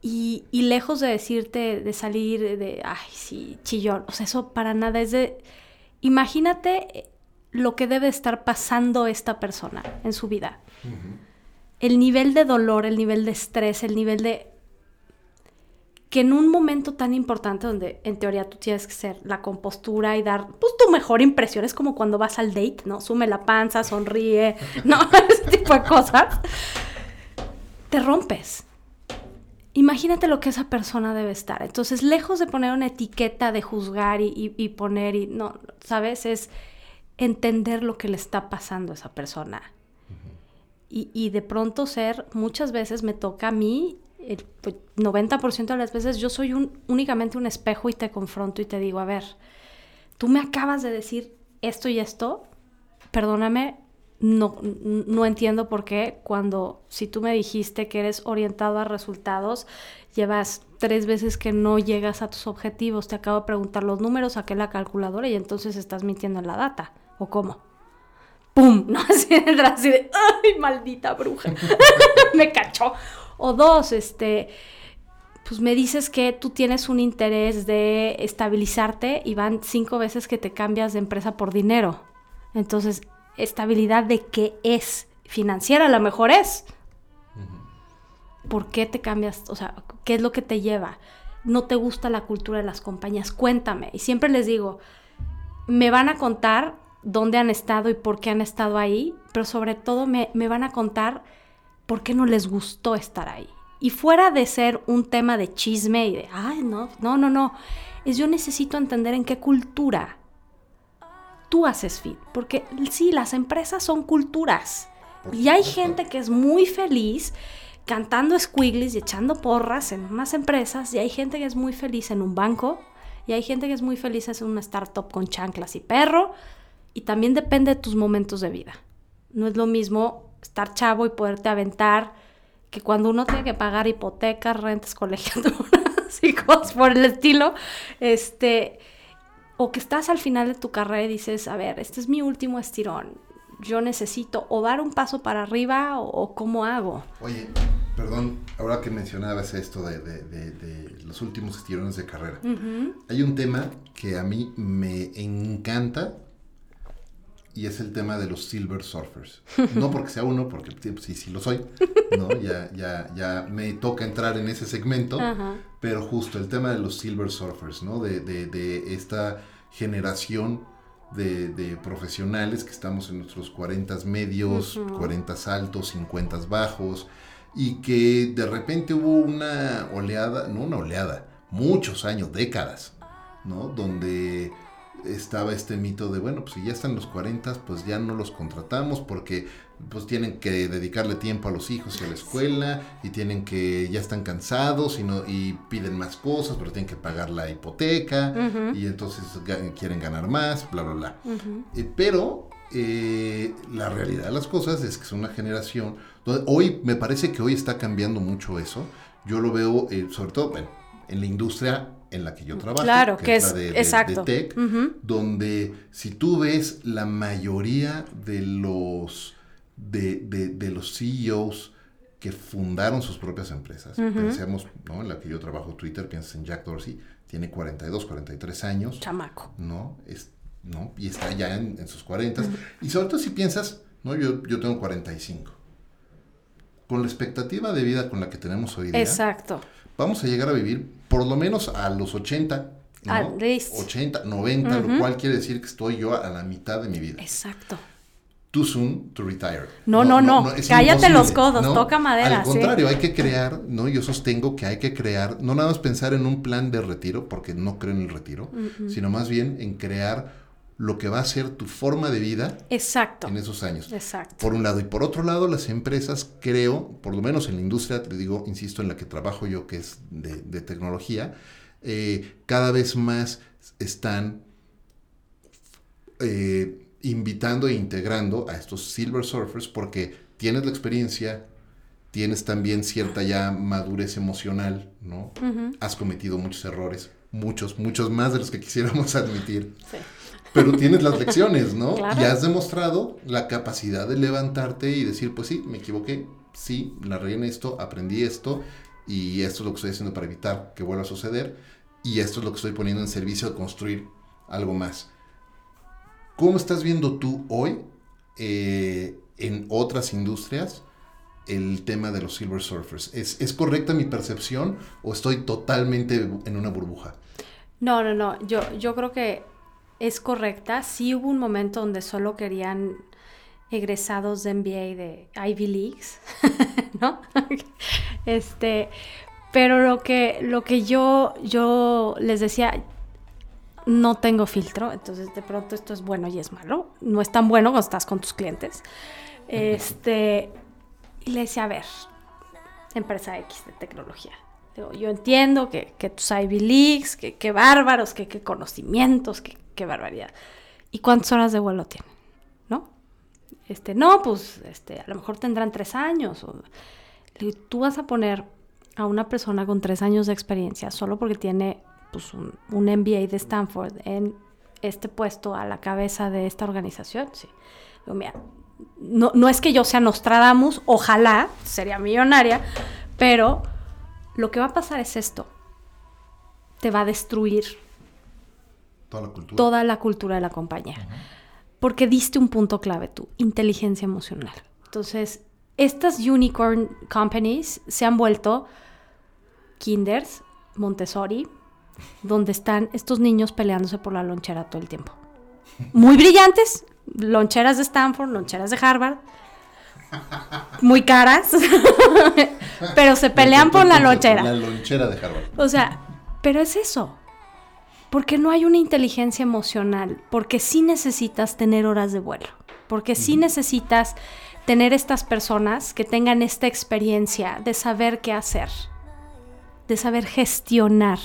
Y, lejos de decirte, de salir de, ay, sí, chillón, o sea, eso para nada es de, imagínate lo que debe estar pasando esta persona en su vida. El nivel de dolor, el nivel de estrés, el nivel de... que en un momento tan importante donde en teoría tú tienes que ser la compostura y dar pues tu mejor impresión, es como cuando vas al date, ¿no? Sume la panza, sonríe, [laughs] ¿no? [laughs] Ese tipo de cosas. Te rompes. Imagínate lo que esa persona debe estar. Entonces, lejos de poner una etiqueta de juzgar y, poner y no, ¿sabes? Es entender lo que le está pasando a esa persona. y, y de pronto ser, muchas veces me toca a mí el 90% pues, de las veces yo soy un, únicamente un espejo y te confronto y te digo, a ver, tú me acabas de decir esto y esto, perdóname, no, no entiendo por qué cuando si tú me dijiste que eres orientado a resultados, llevas tres veces que no llegas a tus objetivos, te acabo de preguntar los números, saqué la calculadora y entonces estás mintiendo en la data, ¿o cómo? ¡Pum! [laughs] ¿No? Así de, así de ¡ay, maldita bruja! [laughs] me cachó. O dos, este, pues me dices que tú tienes un interés de estabilizarte y van cinco veces que te cambias de empresa por dinero. Entonces, estabilidad de qué es financiera, a lo mejor es. ¿Por qué te cambias? O sea, ¿qué es lo que te lleva? No te gusta la cultura de las compañías, cuéntame. Y siempre les digo, me van a contar dónde han estado y por qué han estado ahí, pero sobre todo me, me van a contar por qué no les gustó estar ahí. Y fuera de ser un tema de chisme y de, ay, no, no, no, no, es yo necesito entender en qué cultura tú haces fit. Porque sí, las empresas son culturas. Y hay gente que es muy feliz cantando squiggles y echando porras en unas empresas. Y hay gente que es muy feliz en un banco. Y hay gente que es muy feliz en una startup con chanclas y perro. Y también depende de tus momentos de vida. No es lo mismo estar chavo y poderte aventar, que cuando uno tiene que pagar hipotecas, rentas, [laughs] colegiaturas y cosas por el estilo, este, o que estás al final de tu carrera y dices, a ver, este es mi último estirón, yo necesito o dar un paso para arriba o, cómo hago. Oye, perdón, ahora que mencionabas esto de, los últimos estirones de carrera, hay un tema que a mí me encanta y es el tema de los Silver Surfers. [laughs] No porque sea uno, porque sí, sí lo soy, ¿no? Ya, ya, ya me toca entrar en ese segmento, pero justo el tema de los Silver Surfers, ¿no? De, de, de esta generación de, de, profesionales que estamos en nuestros 40 medios, 40 altos, 50 bajos, y que de repente hubo una oleada, no una oleada, muchos años, décadas, ¿no? Donde estaba este mito de, bueno, pues si ya están los 40, pues ya no los contratamos porque pues tienen que dedicarle tiempo a los hijos y a la escuela y tienen que, ya están cansados y, no, y piden más cosas, pero tienen que pagar la hipoteca y entonces quieren ganar más, bla, bla, bla. Eh, pero eh, la realidad de las cosas es que es una generación, hoy me parece que hoy está cambiando mucho eso. Yo lo veo, eh, sobre todo, bueno, en la industria en la que yo trabajo, claro, que, es, de, exacto. tech, donde si tú ves la mayoría de los, de, los CEOs que fundaron sus propias empresas, pensemos ¿no? en la que yo trabajo Twitter, piensas en Jack Dorsey, tiene 42, 43 años. Chamaco. ¿no? Es, ¿no? Y está ya en, sus 40. Y sobre todo si piensas, ¿no? yo, yo tengo 45. Con la expectativa de vida con la que tenemos hoy día. Exacto vamos a llegar a vivir por lo menos a los 80. ¿no? 80, 90, lo cual quiere decir que estoy yo a la mitad de mi vida. Exacto. Too soon to retire. No, no, no. Cállate los codos, toca madera. Al contrario, hay que crear, ¿no? Yo sostengo que hay que crear, no nada más pensar en un plan de retiro, porque no creo en el retiro, sino más bien en crear lo que va a ser tu forma de vida Exacto. en esos años. Exacto. Por un lado. Y por otro lado, las empresas, creo, por lo menos en la industria, te digo, insisto, en la que trabajo yo, que es de, tecnología, eh, cada vez más están eh, invitando e integrando a estos Silver Surfers porque tienes la experiencia, tienes también cierta ya madurez emocional, ¿no? Has cometido muchos errores, muchos, muchos más de los que quisiéramos [laughs] admitir. Sí pero tienes las lecciones, ¿no? Y has demostrado la capacidad de levantarte y decir, pues sí, me equivoqué, sí, la regué en esto, aprendí esto y esto es lo que estoy haciendo para evitar que vuelva a suceder y esto es lo que estoy poniendo en servicio de construir algo más. ¿Cómo estás viendo tú hoy eh, en otras industrias el tema de los Silver Surfers. ¿Es, ¿Es correcta mi percepción o estoy totalmente en una burbuja? No, no, no. Yo, yo creo que es correcta. Sí hubo un momento donde solo querían egresados de MBA de Ivy Leagues, [laughs] ¿no? [laughs] este, pero lo que, lo que yo, yo les decía, no tengo filtro, entonces de pronto esto es bueno y es malo. No es tan bueno cuando estás con tus clientes. Este, y le decía, a ver, empresa X de tecnología. yo entiendo que, que tus Ivy Leagues, que, que bárbaros, que, conocimientos, que, qué barbaridad. ¿Y cuántas horas de vuelo tienen? ¿No? Este, no, pues este, a lo mejor tendrán tres años. Tú vas a poner a una persona con tres años de experiencia solo porque tiene pues, un, MBA de Stanford en este puesto a la cabeza de esta organización. No, no es que yo sea Nostradamus, ojalá, sería millonaria, pero lo que va a pasar es esto. Te va a destruir toda la cultura, toda la cultura de la compañía. Porque diste un punto clave tú, inteligencia emocional. Entonces, estas unicorn companies se han vuelto kinders, Montessori, donde están estos niños peleándose por la lonchera todo el tiempo. Muy brillantes, loncheras de Stanford, loncheras de Harvard, muy caras, [laughs] pero se pelean por la lonchera. La lonchera de Harvard. O sea, pero es eso. Porque no hay una inteligencia emocional, porque sí necesitas tener horas de vuelo, porque sí necesitas tener estas personas que tengan esta experiencia de saber qué hacer, de saber gestionar.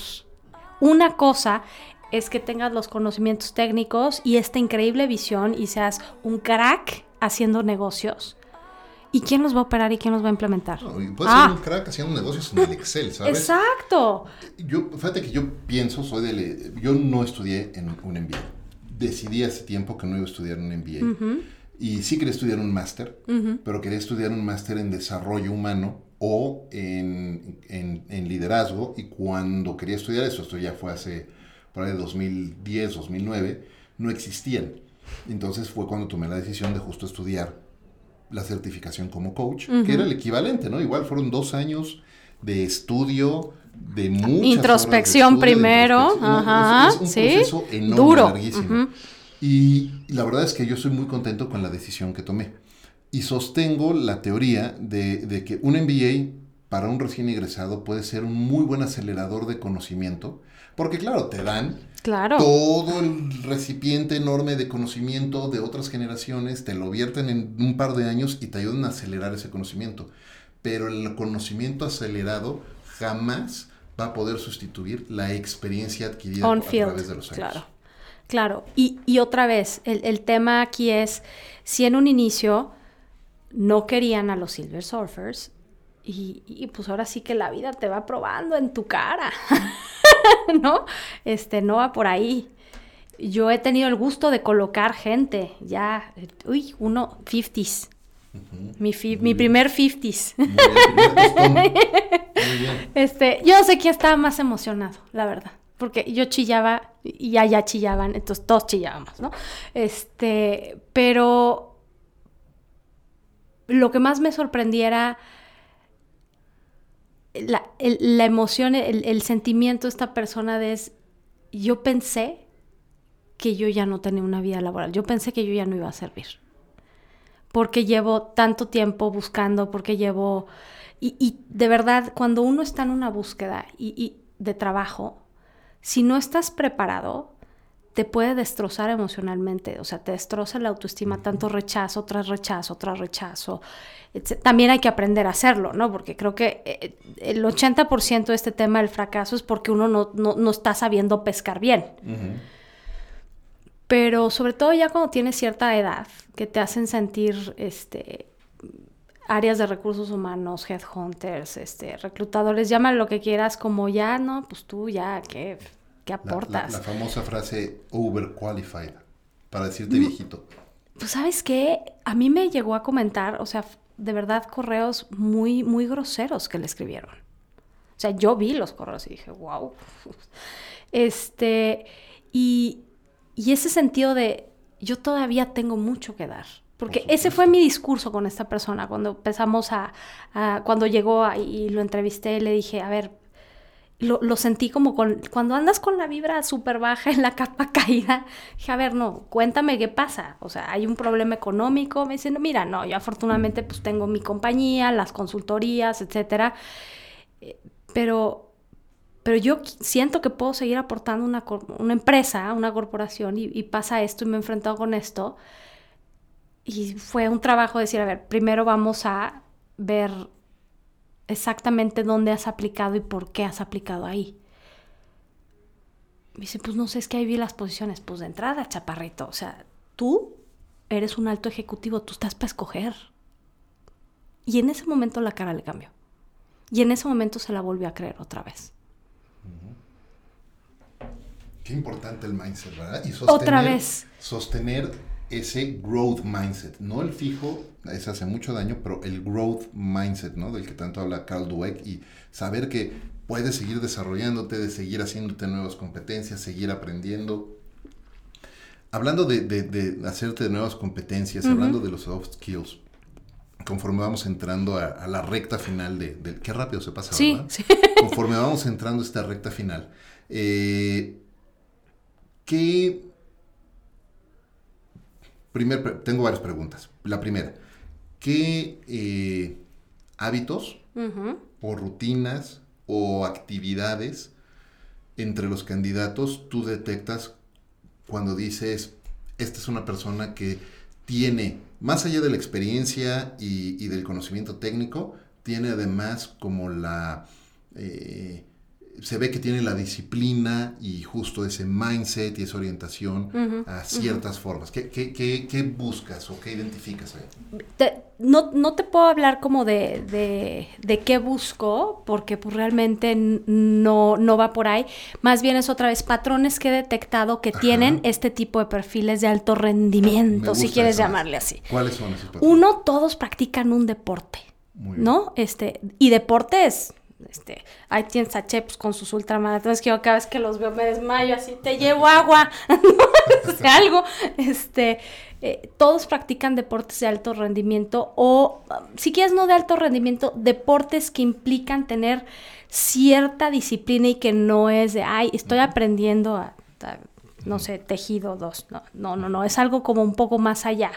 Una cosa es que tengas los conocimientos técnicos y esta increíble visión y seas un crack haciendo negocios. ¿Y quién los va a operar y quién los va a implementar? No, puedes ser ah. un crack haciendo negocios en el Excel, ¿sabes? Exacto. Yo, fíjate que yo pienso, soy de... Yo no estudié en un MBA. Decidí hace tiempo que no iba a estudiar un MBA. Y sí quería estudiar un máster, pero quería estudiar un máster en desarrollo humano o en, en, en liderazgo. Y cuando quería estudiar eso, esto ya fue hace por ahí 2010, 2009, no existían. Entonces fue cuando tomé la decisión de justo estudiar la certificación como coach, que era el equivalente, ¿no? Igual fueron dos años de estudio, de mucha introspección primero, ajá, un proceso enorme, duro, larguísimo. Y la verdad es que yo estoy muy contento con la decisión que tomé. Y sostengo la teoría de, de que un MBA para un recién egresado puede ser un muy buen acelerador de conocimiento porque claro, te dan todo el recipiente enorme de conocimiento de otras generaciones, te lo vierten en un par de años y te ayudan a acelerar ese conocimiento. Pero el conocimiento acelerado jamás va a poder sustituir la experiencia adquirida a través de los años. Claro, claro. Y, y otra vez, el, el tema aquí es, si en un inicio no querían a los Silver Surfers, y, y, pues ahora sí que la vida te va probando en tu cara. [laughs] ¿no? Este, no va por ahí. Yo he tenido el gusto de colocar gente, ya, uy, uno, 50s. Mi, mi primer 50s. [laughs] Este, yo sé quién estaba más emocionado, la verdad. Porque yo chillaba y allá chillaban, entonces todos chillábamos, ¿no? Este, pero lo que más me sorprendiera la, la emoción, el, el, sentimiento de esta persona es, yo pensé que yo ya no tenía una vida laboral, yo pensé que yo ya no iba a servir, porque llevo tanto tiempo buscando, porque llevo, y, y de verdad, cuando uno está en una búsqueda y, y de trabajo, si no estás preparado, te puede destrozar emocionalmente, o sea, te destroza la autoestima, tanto rechazo tras rechazo tras rechazo. También hay que aprender a hacerlo, ¿no? Porque creo que eh, el 80% de este tema del fracaso es porque uno no, no, está sabiendo pescar bien. Pero sobre todo ya cuando tienes cierta edad, que te hacen sentir este, áreas de recursos humanos, headhunters, este, reclutadores, llámalo lo que quieras, como ya, no, pues tú ya, ¿qué, qué aportas? La, famosa frase overqualified, para decirte mm. viejito. Pues sabes qué, a mí me llegó a comentar, o sea, de verdad correos muy, muy groseros que le escribieron. O sea, yo vi los correos y dije, wow. [laughs] Este, y, y ese sentido de, yo todavía tengo mucho que dar. Porque ese fue mi discurso con esta persona cuando empezamos a, cuando llegó y lo entrevisté, le dije, a ver, lo, sentí como con, cuando andas con la vibra súper baja en la capa [laughs] caída, dije, a ver, no, cuéntame qué pasa. O sea, hay un problema económico. Me dicen, mira, no, yo afortunadamente pues tengo mi compañía, las consultorías, etcétera. Eh, pero, pero yo siento que puedo seguir aportando una, una empresa, una corporación, y, y pasa esto y me he enfrentado con esto. Y fue un trabajo decir, a ver, primero vamos a ver exactamente dónde has aplicado y por qué has aplicado ahí. Me dice, pues no sé, es que ahí vi las posiciones. Pues de entrada, chaparrito, o sea, tú eres un alto ejecutivo, tú estás para escoger. Y en ese momento la cara le cambió. Y en ese momento se la volvió a creer otra vez. Qué importante el mindset, ¿verdad? Y otra vez. Sostener ese growth mindset, no el fijo, ese hace mucho daño, pero el growth mindset, ¿no? Del que tanto habla Carl Dweck y saber que puedes seguir desarrollándote, de seguir haciéndote nuevas competencias, seguir aprendiendo. Hablando de, hacerte de nuevas competencias, hablando de los soft skills, conforme vamos entrando a, la recta final de, Qué rápido se pasa, sí, Sí. [laughs] Conforme vamos entrando a esta recta final, eh, ¿qué Primer, tengo varias preguntas. La primera, ¿qué eh, hábitos o rutinas o actividades entre los candidatos tú detectas cuando dices, esta es una persona que tiene, más allá de la experiencia y, del conocimiento técnico, tiene además como la... Eh, se ve que tiene la disciplina y justo ese mindset y esa orientación a ciertas formas. ¿Qué, qué, qué, buscas o qué identificas ahí? no, no, te puedo hablar como de, de, de, qué busco, porque pues realmente no, no va por ahí. Más bien es otra vez patrones que he detectado que tienen este tipo de perfiles de alto rendimiento, si quieres llamarle así. ¿Cuáles son esos patrones? Uno, todos practican un deporte. ¿No? Este, y deportes este, ahí tienes a Cheps con sus ultramaratones que yo cada vez que los veo me desmayo así, te llevo agua, [laughs] ¿no? [laughs] algo, este, eh, todos practican deportes de alto rendimiento o, si quieres no de alto rendimiento, deportes que implican tener cierta disciplina y que no es de, ay, estoy aprendiendo a, no sé, tejido dos, no, no, no, no, es algo como un poco más allá.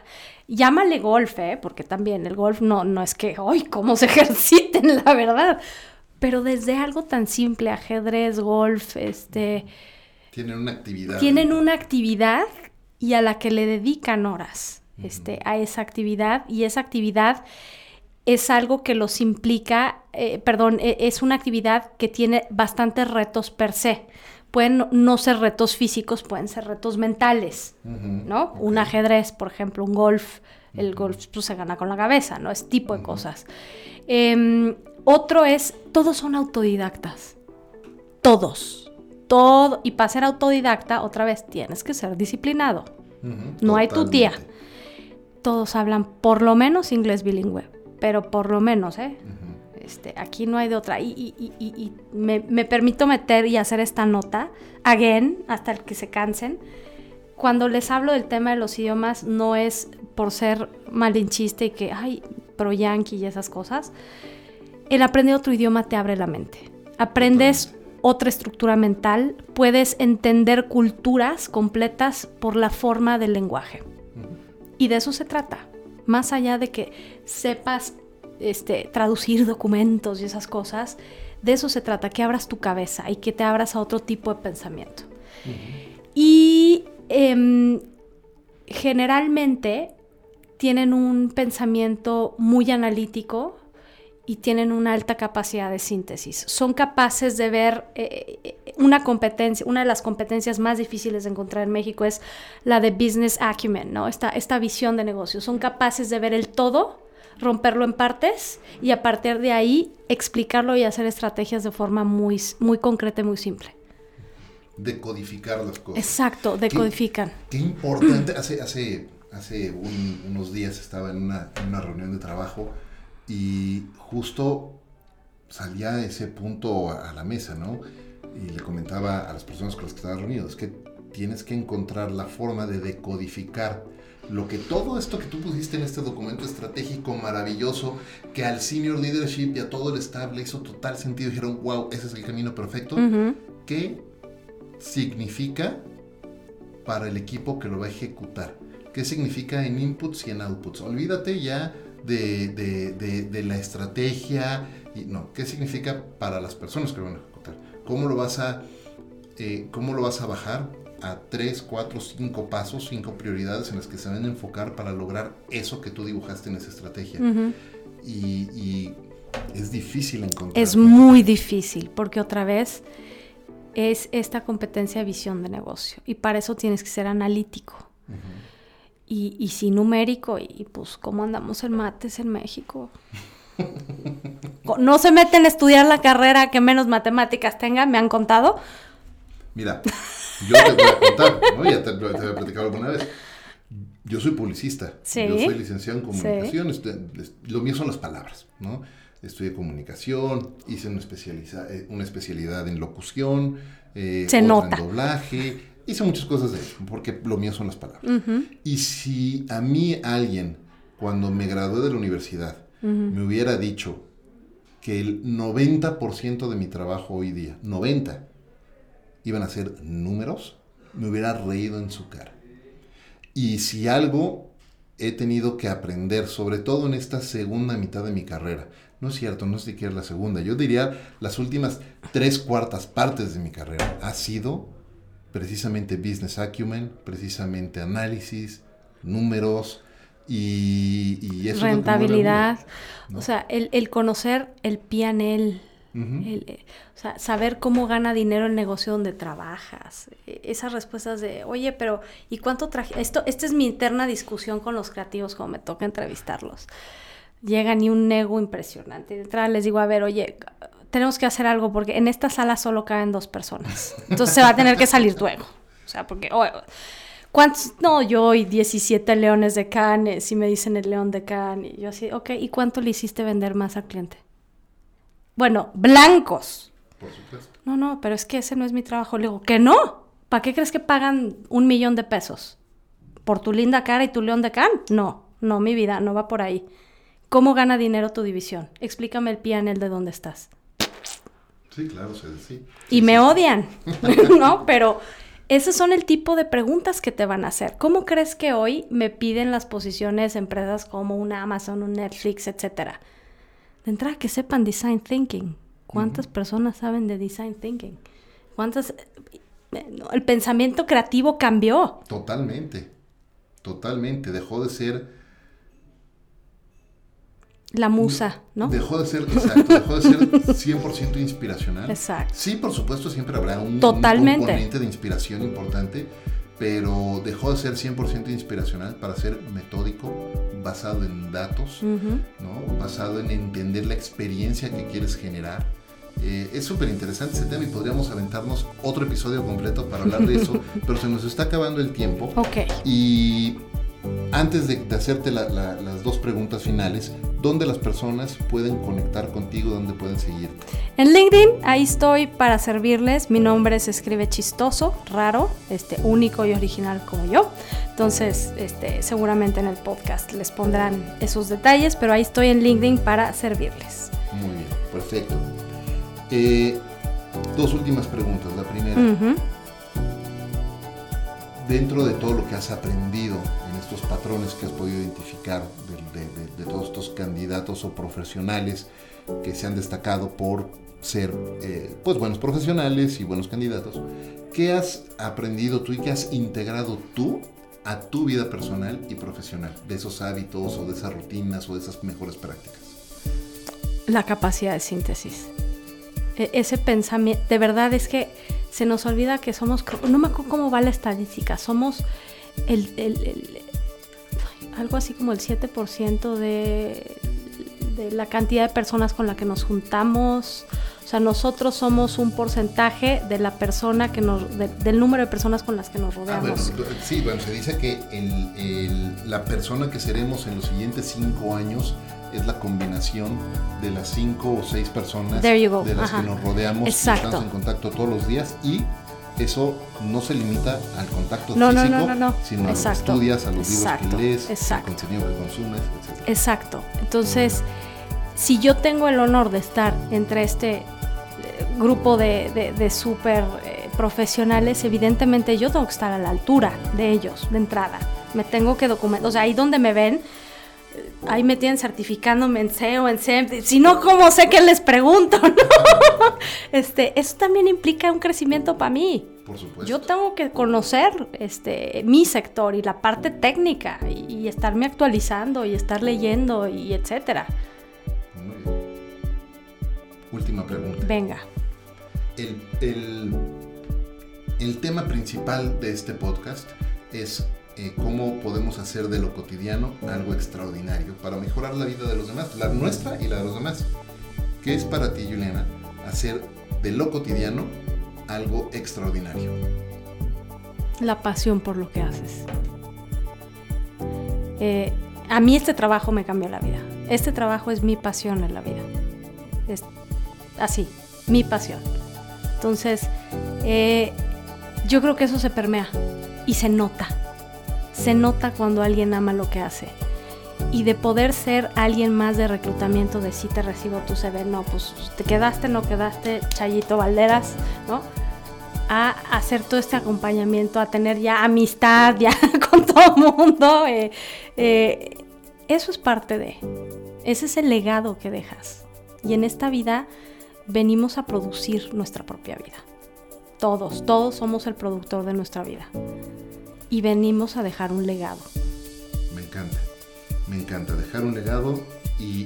Llámale golf, ¿eh? porque también el golf no, no es que, ay, cómo se [laughs] ejerciten, la verdad pero desde algo tan simple, ajedrez, golf, este... Tienen una actividad. Tienen una actividad y a la que le dedican horas este, a esa actividad y esa actividad es algo que los implica, eh, perdón, e, es una actividad que tiene bastantes retos per se. Pueden no ser retos físicos, pueden ser retos mentales, ¿no? Un ajedrez, por ejemplo, un golf, el golf pues, se gana con la cabeza, ¿no? Es tipo de cosas. Em, otro es, todos son autodidactas. Todos. Todo. Y para ser autodidacta, otra vez, tienes que ser disciplinado. no hay tu tía. Todos hablan por lo menos inglés bilingüe. Pero por lo menos, ¿eh? Este, aquí no hay de otra. Y, me, me, permito meter y hacer esta nota, again, hasta el que se cansen. Cuando les hablo del tema de los idiomas, no es por ser malinchista y que, ay, pro yankee y esas cosas el aprender otro idioma te abre la mente. Aprendes otra estructura mental, puedes entender culturas completas por la forma del lenguaje. Y de eso se trata. Más allá de que sepas este, traducir [laughs] documentos y esas cosas, de eso se trata, que abras tu cabeza y que te abras a otro tipo de pensamiento. Y em, generalmente tienen un pensamiento muy analítico, y tienen una alta capacidad de síntesis. Son capaces de ver eh, eh, una competencia, una de las competencias más difíciles de encontrar en México es la de business acumen, ¿no? Esta, esta visión de negocio. Son capaces de ver el todo, romperlo en partes y a partir de ahí explicarlo y hacer estrategias de forma muy, muy concreta y muy simple. Decodificar las cosas. Exacto, decodifican. Qué, importante. [clears throat] hace hace, hace unos días estaba en una, en una reunión de trabajo y justo salía ese punto a la mesa, ¿no? Y le comentaba a las personas con las que estaba reunido, es que tienes que encontrar la forma de decodificar lo que todo esto que tú pusiste en este documento estratégico maravilloso, que al senior leadership y a todo el staff le hizo total sentido, dijeron, wow, ese es el camino perfecto, ¿qué significa para el equipo que lo va a ejecutar? ¿Qué significa en inputs y en outputs? Olvídate ya de, la estrategia, y, no, ¿qué significa para las personas que lo van a ejecutar? ¿Cómo lo vas a, eh, cómo lo vas a bajar? a tres, cuatro, cinco pasos, cinco prioridades en las que se van a enfocar para lograr eso que tú dibujaste en esa estrategia. y, es difícil encontrar. Es muy difícil, porque otra vez es esta competencia de visión de negocio. Y para eso tienes que ser analítico. Y, y sí numérico. Y pues, ¿cómo andamos en mates en México? [laughs] no se meten a estudiar la carrera que menos matemáticas tenga, me han contado. Mira, yo te voy a contar, ¿no? Ya te, te voy a platicar alguna vez. Yo soy publicista. Yo soy licenciado en comunicación. Este, lo mío son las palabras, ¿no? Estudié comunicación, hice una, eh, una especialidad en locución, eh, Se nota. en doblaje. Hice muchas cosas de eso, porque lo mío son las palabras. Y si a mí alguien, cuando me gradué de la universidad, me hubiera dicho que el 90% de mi trabajo hoy día, 90, iban a ser números, me hubiera reído en su cara. Y si algo he tenido que aprender, sobre todo en esta segunda mitad de mi carrera, no es cierto, no es siquiera la segunda, yo diría las últimas tres cuartas partes de mi carrera, ha sido precisamente business acumen, precisamente análisis, números, y, y eso rentabilidad. O sea, el, el conocer el PNL, eh, o sea, saber cómo gana dinero el negocio donde trabajas. E, esas respuestas de, oye, pero ¿y cuánto traje? Esto, esta es mi interna discusión con los creativos cuando me toca entrevistarlos. Llegan y un ego impresionante. De entrada les digo, a ver, oye, tenemos que hacer algo porque en esta sala solo caben dos personas. Entonces se va a tener que salir tu ego. O sea, porque... ¿Cuántos? No, yo y 17 leones de Cannes y me dicen el león de Cannes. Y yo así, ok, ¿y cuánto le hiciste vender más al cliente? Bueno, blancos. Por supuesto. No, no, pero es que ese no es mi trabajo. Le digo, que no. ¿Para qué crees que pagan un millón de pesos? ¿Por tu linda cara y tu león de can? No, no, mi vida, no va por ahí. ¿Cómo gana dinero tu división? Explícame el pianel de dónde estás. Sí, claro, sí. sí y me odian, [laughs] [laughs] ¿no? Pero esos son el tipo de preguntas que te van a hacer. ¿Cómo crees que hoy me piden las posiciones empresas como una Amazon, un Netflix, etcétera? de entrada que sepan design thinking. ¿Cuántas personas saben de design thinking? ¿Cuántas... Eh, el pensamiento creativo cambió. Totalmente, totalmente. Dejó de ser... La musa, ¿no? Dejó de ser, exacto, dejó de ser 100% inspiracional. Exacto. Sí, por supuesto, siempre habrá un, componente de inspiración importante, pero dejó de ser 100% inspiracional para ser metódico, basado en datos, ¿no? basado en entender la experiencia que quieres generar. Eh, es súper interesante ese tema y podríamos aventarnos otro episodio completo para hablar de eso, [laughs] pero se nos está acabando el tiempo. Ok. Y antes de, hacerte las dos preguntas finales, ¿dónde las personas pueden conectar contigo? ¿Dónde pueden seguirte? En LinkedIn, ahí estoy para servirles. Mi nombre se escribe chistoso, raro, este, único y original como yo. Entonces, este, seguramente en el podcast les pondrán esos detalles, pero ahí estoy en LinkedIn para servirles. Muy bien, perfecto. Eh, dos últimas preguntas. La primera, dentro de todo lo que has aprendido estos patrones que has podido identificar de, todos estos candidatos o profesionales que se han destacado por ser eh, pues buenos profesionales y buenos candidatos, ¿qué has aprendido tú y qué has integrado tú a tu vida personal y profesional de esos hábitos o de esas rutinas o de esas mejores prácticas? La capacidad de síntesis. E, ese pensamiento, de verdad es que se nos olvida que somos, no me acuerdo cómo va la estadística, somos el, algo así como el 7% de, de la cantidad de personas con la que nos juntamos. O sea, nosotros somos un porcentaje de la persona que nos, del número de personas con las que nos ah, rodeamos. sí, bueno, se dice que la persona que seremos en los siguientes cinco años es la combinación de las cinco o seis personas de las que nos rodeamos Exacto. estamos en contacto todos los días y eso no se limita al contacto No, físico, no, no, no. sino a lo que estudias, a los Exacto, libros que lees, exacto. al contenido que consumes, etc. Exacto. Entonces, si yo tengo el honor de estar entre este eh, grupo de, de, de súper eh, profesionales, evidentemente yo tengo que estar a la altura de ellos, de entrada. Me tengo que documentar. O sea, ahí donde me ven, ahí me tienen certificándome en SEO, en SEM. Si no, ¿cómo sé que les pregunto? [laughs] no? este, eso también implica un crecimiento para mí. Por supuesto. Yo tengo que conocer este, mi sector y la parte técnica y, y estarme actualizando y estar leyendo y etcétera. Muy bien. Última pregunta. Venga. El, el- el tema principal de este podcast es eh, cómo podemos hacer de lo cotidiano algo extraordinario para mejorar la vida de los demás, la nuestra y la de los demás. ¿Qué es para ti, Juliana, hacer de lo cotidiano algo extraordinario? La pasión por lo que haces. Eh, a mí este trabajo me cambió la vida. Este trabajo es mi pasión en la vida. Así, mi pasión. Entonces, eh, yo creo que eso se permea y se nota. Se nota cuando alguien ama lo que hace. Y de poder ser alguien más de reclutamiento, de si te recibo tu CV, no, pues te quedaste, no quedaste, Chayito Valderas, ¿no? a hacer todo este acompañamiento, a tener ya amistad [laughs] ya con todo el mundo. eh, eh, eso es parte de, ese es el legado que dejas. Y en esta vida venimos a producir nuestra propia vida. Todos, todos somos el productor de nuestra vida. Y venimos a dejar un legado. Me encanta, me encanta dejar un legado y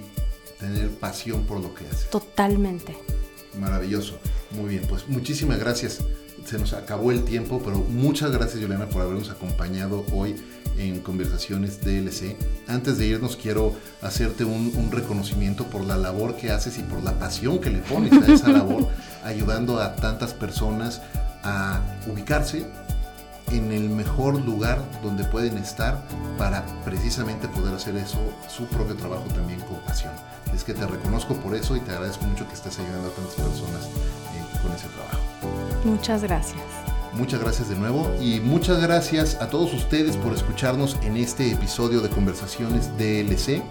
tener pasión por lo que haces. Totalmente. Maravilloso. Muy bien, pues muchísimas gracias. Se nos acabó el tiempo, pero muchas gracias, Juliana, por habernos acompañado hoy en Conversaciones DLC. Antes de irnos, quiero hacerte un, un reconocimiento por la labor que haces y por la pasión que le pones a esa labor, [laughs] ayudando a tantas personas a ubicarse en el mejor lugar donde pueden estar para precisamente poder hacer eso, su propio trabajo también con pasión. Es que te reconozco por eso y te agradezco mucho que estés ayudando a tantas personas eh, con ese trabajo. Muchas gracias. Muchas gracias de nuevo y muchas gracias a todos ustedes por escucharnos en este episodio de Conversaciones DLC.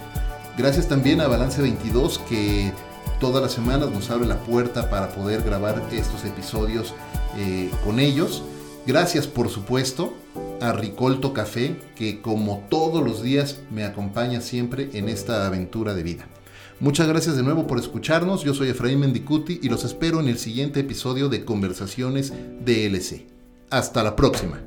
Gracias también a Balance 22 que todas las semanas nos abre la puerta para poder grabar estos episodios eh, con ellos. Gracias por supuesto a Ricolto Café que como todos los días me acompaña siempre en esta aventura de vida. Muchas gracias de nuevo por escucharnos. Yo soy Efraín Mendicuti y los espero en el siguiente episodio de Conversaciones DLC. Hasta la próxima.